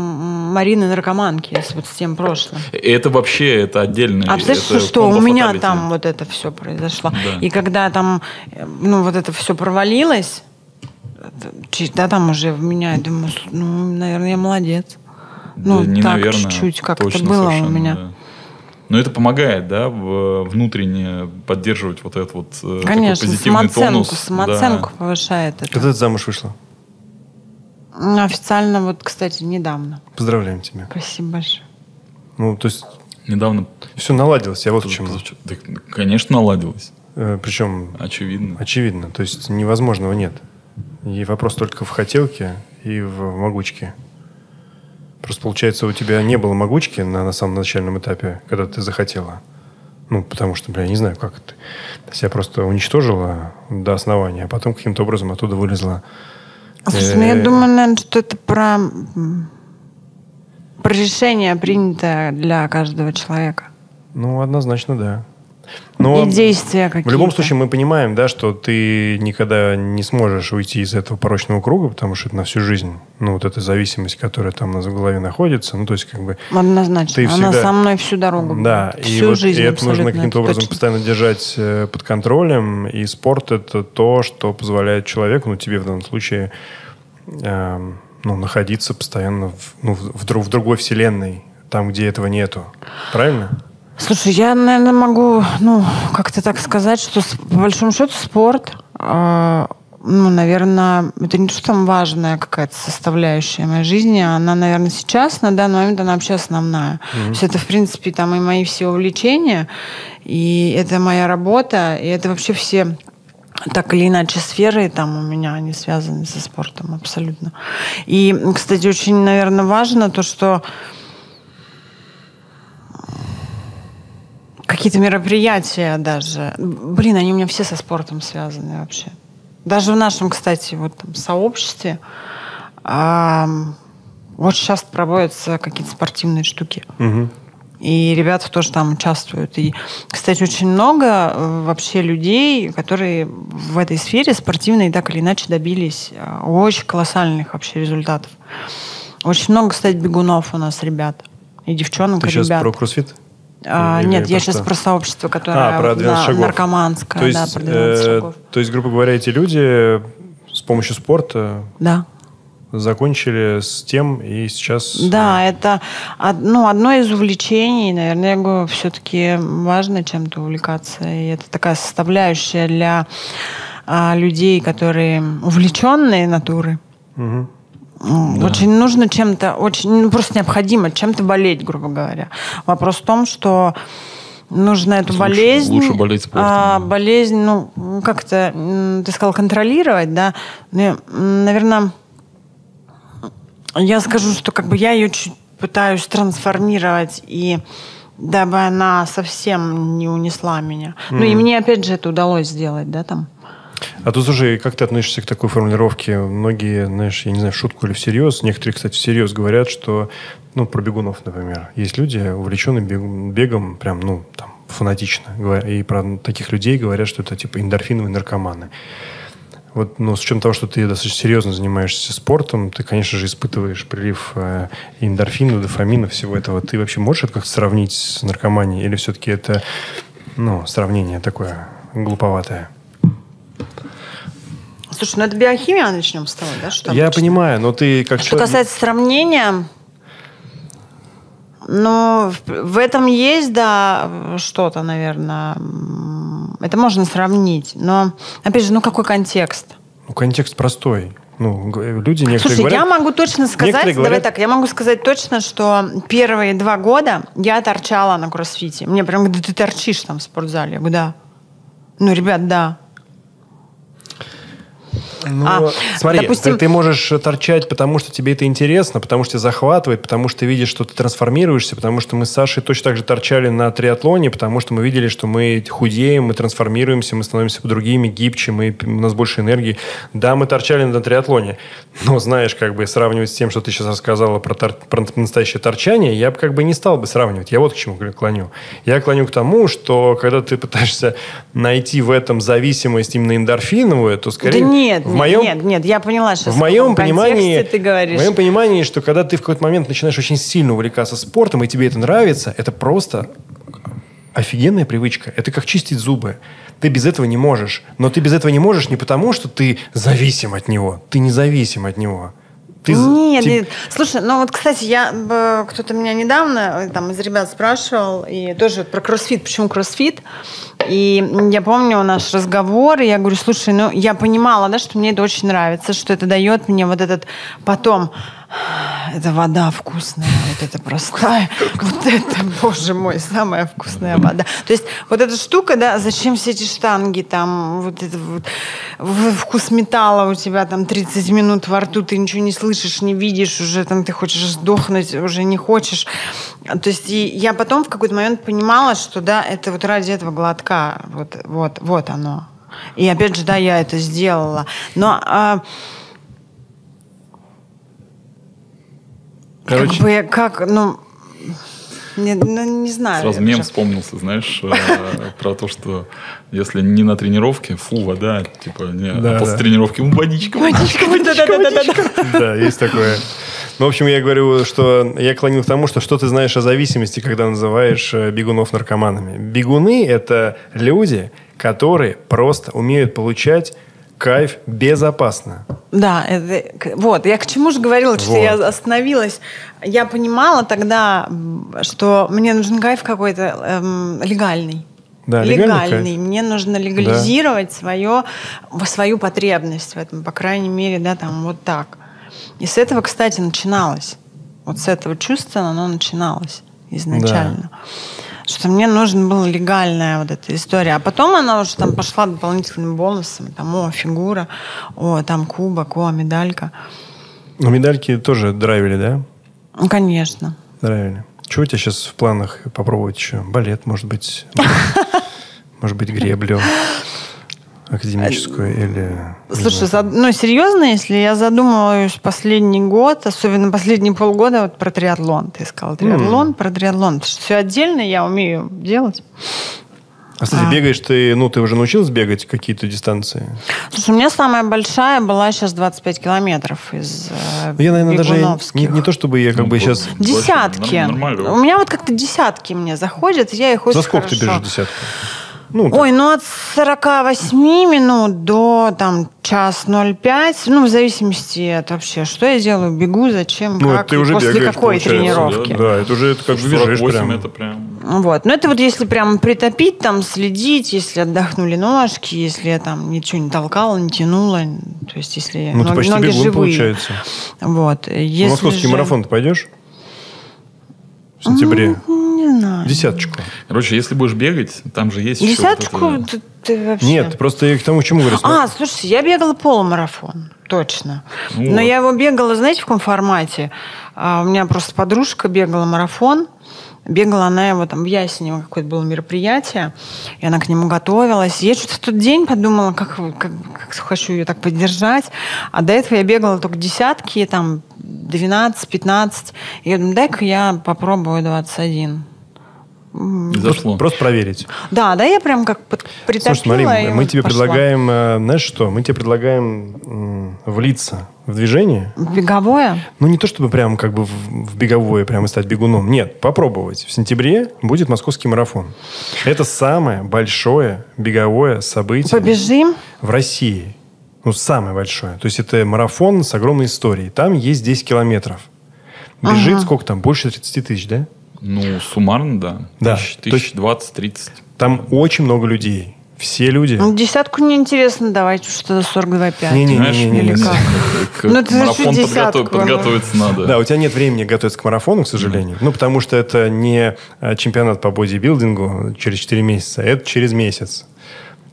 Марины наркоманки, если вот с тем прошлым. Это вообще, это отдельно. А представляешь, что у меня там вот это все произошло. Да. И когда там, э, ну, вот это все провалилось, да, там уже в меня, я думаю, ну, наверное, я молодец. Ну, не так наверное, чуть-чуть как-то точно было у совершенно, меня. да. Но это помогает, да, внутренне поддерживать вот этот вот э, такой Конечно, позитивный самооценку, тонус. самооценку Да. повышает это. Когда ты замуж вышла? Ну, Официально, вот, кстати, недавно. Поздравляем тебя. Спасибо большое. Ну, то есть Недавно... все наладилось, я вот к чему. Да, конечно, наладилось. Э, Причем Очевидно. очевидно, то есть невозможного нет. И вопрос только в хотелке и в могучке. Просто получается, у тебя не было могучки на, на самом начальном этапе, когда ты захотела. Ну, потому что, бля, я не знаю, как ты. Ты себя просто уничтожила до основания, а потом каким-то образом оттуда вылезла. Слушай, ну я Э, думаю, наверное, что это про, про решение, принятое для каждого человека. Ну, однозначно, да. Но И действия какие-то. в любом случае мы понимаем, да, что ты никогда не сможешь уйти из этого порочного круга, потому что это на всю жизнь. Ну, вот эта зависимость, которая там на голове находится, ну, то есть как бы... Однозначно. Ты Она всегда- со мной всю дорогу. Да, будет. и, всю вот, жизнь и это нужно каким-то образом точно. постоянно держать э, под контролем. И спорт это то, что позволяет человеку, ну тебе в данном случае, эм, ну, находиться постоянно в, ну, в, в в другой вселенной, там, где этого нету. Правильно? Слушай, я, наверное, могу, ну, как-то так сказать, что по большому счету спорт, э, ну, наверное, это не то, что там важная какая-то составляющая моей жизни, она, наверное, сейчас, на данный момент, она вообще основная. То есть это, в принципе, там и мои все увлечения, и это моя работа, и это вообще все так или иначе сферы там у меня они связаны со спортом абсолютно. И, кстати, очень, наверное, важно то, что какие-то мероприятия даже. Блин, они у меня все со спортом связаны вообще. Даже в нашем, кстати, вот там сообществе ам, очень часто проводятся какие-то спортивные штуки. Мгм. И ребята тоже там участвуют. И, кстати, очень много э, вообще людей, которые в этой сфере спортивной так или иначе добились э, очень колоссальных вообще результатов. Очень много, кстати, бегунов у нас ребят. И девчонок, Ты и сейчас ребят. про кроссфит? А, Или нет, я что? сейчас про сообщество, которое А, про 12 да, шагов. наркоманское, То есть, да, про 12 э, то есть, грубо говоря, эти люди с помощью спорта Да. закончили с тем и сейчас... Да, это ну, одно из увлечений, наверное, я говорю, все-таки важно чем-то увлекаться. И это такая составляющая для а, людей, которые увлеченные натуры. Мгм. М, Очень нужно чем-то, очень ну, просто необходимо чем-то болеть, грубо говоря. Вопрос в том, что нужно эту Лучше- болезнь, лучше болеть спортом, а, да. болезнь, ну как-то, ты сказал контролировать, да? Ну, наверное, я скажу, что как бы я ее чуть пытаюсь трансформировать и дабы она совсем не унесла меня. Ну и мне опять же это удалось сделать, да, там. А тут, слушай, как ты относишься к такой формулировке? Многие, знаешь, я не знаю, шутку или всерьез, некоторые, кстати, всерьез говорят, что, ну, про бегунов, например, есть люди, увлеченные бег- бегом, прям, ну, там, фанатично, и про таких людей говорят, что это, типа, эндорфиновые наркоманы. Вот, ну, с учетом того, что ты достаточно серьезно занимаешься спортом, ты, конечно же, испытываешь прилив э, эндорфина, дофамина, всего этого. Ты вообще можешь это как-то сравнить с наркоманией? Или все-таки это, ну, сравнение такое глуповатое? Слушай, ну это биохимия, начнем с того, да? Что Я обычно? понимаю, но ты как Что человек- касается сравнения, ну, в, этом есть, да, что-то, наверное. Это можно сравнить. Но, опять же, ну какой контекст? Ну, контекст простой. Ну, люди некоторые Слушай, говорят... я могу точно сказать, некоторые давай говорят- так, я могу сказать точно, что первые два года я торчала на кроссфите. Мне прям да ты торчишь там в спортзале. Я говорю, да. Ну, ребят, да. Ну, А, смотри, допустим- ты, ты можешь торчать, потому что тебе это интересно, потому что тебя захватывает, потому что ты видишь, что ты трансформируешься, потому что мы с Сашей точно так же торчали на триатлоне, потому что мы видели, что мы худеем, мы трансформируемся, мы становимся другими, гибче, мы, у нас больше энергии. Да, мы торчали на триатлоне, но знаешь, как бы сравнивать с тем, что ты сейчас рассказала про, тор- про настоящее торчание, я бы как бы не стал бы сравнивать. Я вот к чему клоню. Я клоню к тому, что когда ты пытаешься найти в этом зависимость именно эндорфиновую, то скорее... да нет, в нет, моем, нет, нет, я поняла сейчас. в моем понимании, ты говоришь. в моем понимании, что когда ты в какой-то момент начинаешь очень сильно увлекаться спортом, и тебе это нравится, это просто офигенная привычка. Это как чистить зубы. Ты без этого не можешь. Но ты без этого не можешь не потому, что ты зависим от него. Ты не зависим от него. Ты, Нет, ти- нет. Слушай, ну вот, кстати, я кто-то меня недавно там из ребят спрашивал и тоже про кроссфит. Почему кроссфит? И я помню наш разговор, и я говорю, слушай, ну я понимала, да, что мне это очень нравится, что это дает мне вот этот потом это вода вкусная, вот это простая, вот это, боже мой, самая вкусная вода. То есть вот эта штука, да, зачем все эти штанги, там, вот это вот, вкус металла у тебя там 30 минут во рту, ты ничего не слышишь, не видишь, уже там ты хочешь сдохнуть, уже не хочешь. То есть и я потом в какой-то момент понимала, что да, это вот ради этого глотка, вот, вот, вот оно. И опять же, да, я это сделала. Но Короче, как бы, как, ну, не, ну, не знаю. Сразу мем уже- вспомнился, знаешь, [LAUGHS] э, про то, что если не на тренировке, фу, вода, типа, не, Да, а после да. тренировки, «М, водичка, водичка. Да-да-да-да-да. Да, есть такое. Ну, в общем, я говорю, что я клонил к тому, что что ты знаешь о зависимости, когда называешь э, бегунов наркоманами. Бегуны – это люди, которые просто умеют получать кайф безопасно. Да, это- вот, я к чему же говорила, что Вот. я остановилась. Я понимала тогда, что мне нужен кайф какой-то эм, легальный. Да, легальный легальный. Мне нужно легализировать свое, свою потребность в этом, по крайней мере, да, там вот так. И с этого, кстати, начиналось. Вот с этого чувства оно начиналось изначально. Что мне нужна была легальная вот эта история. А потом она уже там пошла дополнительным бонусом. Там, о, фигура, о, там кубок, о, медалька. Но медальки тоже драйвили, да? Ну, конечно. Драйвили. Что у тебя сейчас в планах попробовать еще? Балет, может быть? [LAUGHS] Может быть, греблю академическую или... не Слушай, зад- ну серьезно, если я задумываюсь последний год, особенно последние полгода, вот про триатлон. Ты сказал триатлон, про триатлон. Все отдельно я умею делать. А, кстати, А. бегаешь ты, ну, ты уже научилась бегать какие-то дистанции? Слушай, у меня самая большая была сейчас 25 километров из э, Ну, Я, наверное, даже не, не то, чтобы я как Ну, бы сейчас... Десятки. Норм- нормально. У меня вот как-то десятки мне заходят, я их очень За сколько ты хорошо- бежишь десятку? Ну. Ой, ну от 48 минут до там час 05, ну в зависимости от вообще, что я делаю, бегу, зачем, Ну, как, ты уже после бегаешь, какой тренировки. Да, это уже это как бы бежишь 48 прям. это прям... Вот. Но это вот если прям притопить, там следить, если отдохнули ножки, если я там ничего не толкала, не тянула, то есть если Ну, ты ноги, почти ноги бегун, живые. получается. Вот. Если московский же- марафон ты пойдешь? В сентябре. Не знаю. Десяточку. Короче, если будешь бегать, там же есть еще вот это- ты, ты вообще... Нет, просто я к тому, чему говорю. А, слушайте, я бегала полумарафон, точно. Ну Но вот. я его бегала, знаете, в каком формате? А, у меня просто подружка бегала марафон. Бегала она его там в Ясенево, какое-то было мероприятие, и она к нему готовилась. Я что-то в тот день подумала, как, как, как хочу ее так поддержать. А до этого я бегала только десятки, там 12-15. И я думаю, дай-ка я попробую 21. Зашло. Просто проверить. Да, да, я прям как под- притопила. Слушай, смотри, и мы вот тебе пошла. предлагаем, э, знаешь что? Мы тебе предлагаем влиться в движение. Беговое? Ну, не то чтобы прям как бы в, в беговое прямо стать бегуном. Нет, попробовать. В сентябре будет московский марафон. Это самое большое беговое событие Побежим? в России. Ну, самое большое. То есть это марафон с огромной историей. Там есть 10 километров. Бежит сколько там? Больше 30 тысяч, да? Ну, суммарно, да. Да. Тысяч, двадцать, тридцать. Там очень много людей. Все люди. Ну, десятку неинтересно, давайте что-то 42,5. Не-не-не. Знаешь, Не-не-не, Или не. как? к Ну, ты марафон подготов- десятку, подготовиться надо. Да, у тебя нет времени готовиться к марафону, к сожалению. Ну, потому что это не э, чемпионат по бодибилдингу через 4 месяца, это через месяц.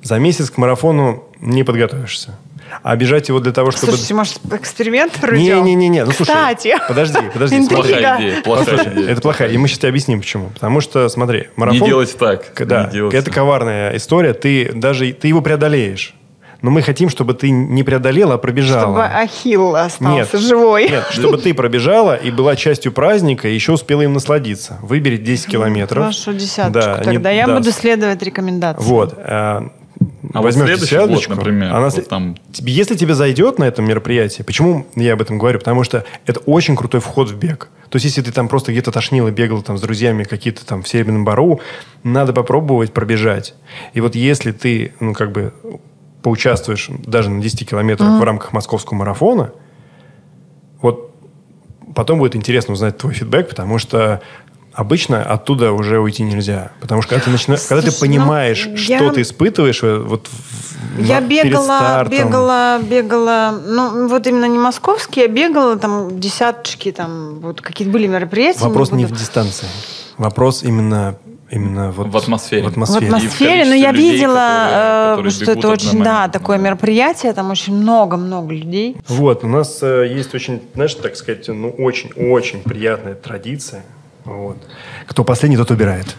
За месяц к марафону не подготовишься. А бежать его для того, чтобы... Слушайте, может, эксперимент проведем? Не-не-не, ну слушай. Кстати. Подожди, подожди, Интрига. смотри. Плохая идея, плохая Послушай, идея. это плохая. И мы сейчас тебе объясним, почему. Потому что, смотри, Не марафон... делайте так. К- Да, не это так. коварная история. Ты даже ты его преодолеешь. Но мы хотим, чтобы ты не преодолела, а пробежала. Чтобы Ахилл остался Нет. живой. Нет, чтобы ты пробежала и была частью праздника, и еще успела им насладиться. Выбери 10 километров. Вашу десяточку. Да, не- Тогда я да. буду следовать рекомендациям. Вот. а, А возьмешь следующий год, десяточку, например, она вот там- Если тебе зайдет на этом мероприятии, почему я об этом говорю? Потому что это очень крутой вход в бег. То есть, если ты там просто где-то тошнил и бегал там с друзьями какие-то там в Серебряном Бару, надо попробовать пробежать. И вот если ты, ну, как бы поучаствуешь даже на 10 километрах в рамках московского марафона, вот потом будет интересно узнать твой фидбэк, потому что обычно оттуда уже уйти нельзя. Потому что когда ты, начина- когда ты Слушай, понимаешь, ну, что я- ты испытываешь вот в- Я на- перед бегала, стартом. бегала, бегала, ну, вот именно не московские, я бегала там десяточки, там, вот какие-то были мероприятия. Вопрос не в буду- дистанции. Вопрос именно, именно вот В атмосфере. В В атмосфере. атмосфере, но я людей, видела, которые- э, которые что это очень, да, такое мероприятие, там очень много-много людей. Вот, у нас э, есть очень, знаешь, так сказать, ну, очень-очень приятная традиция. Вот. Кто последний, тот убирает.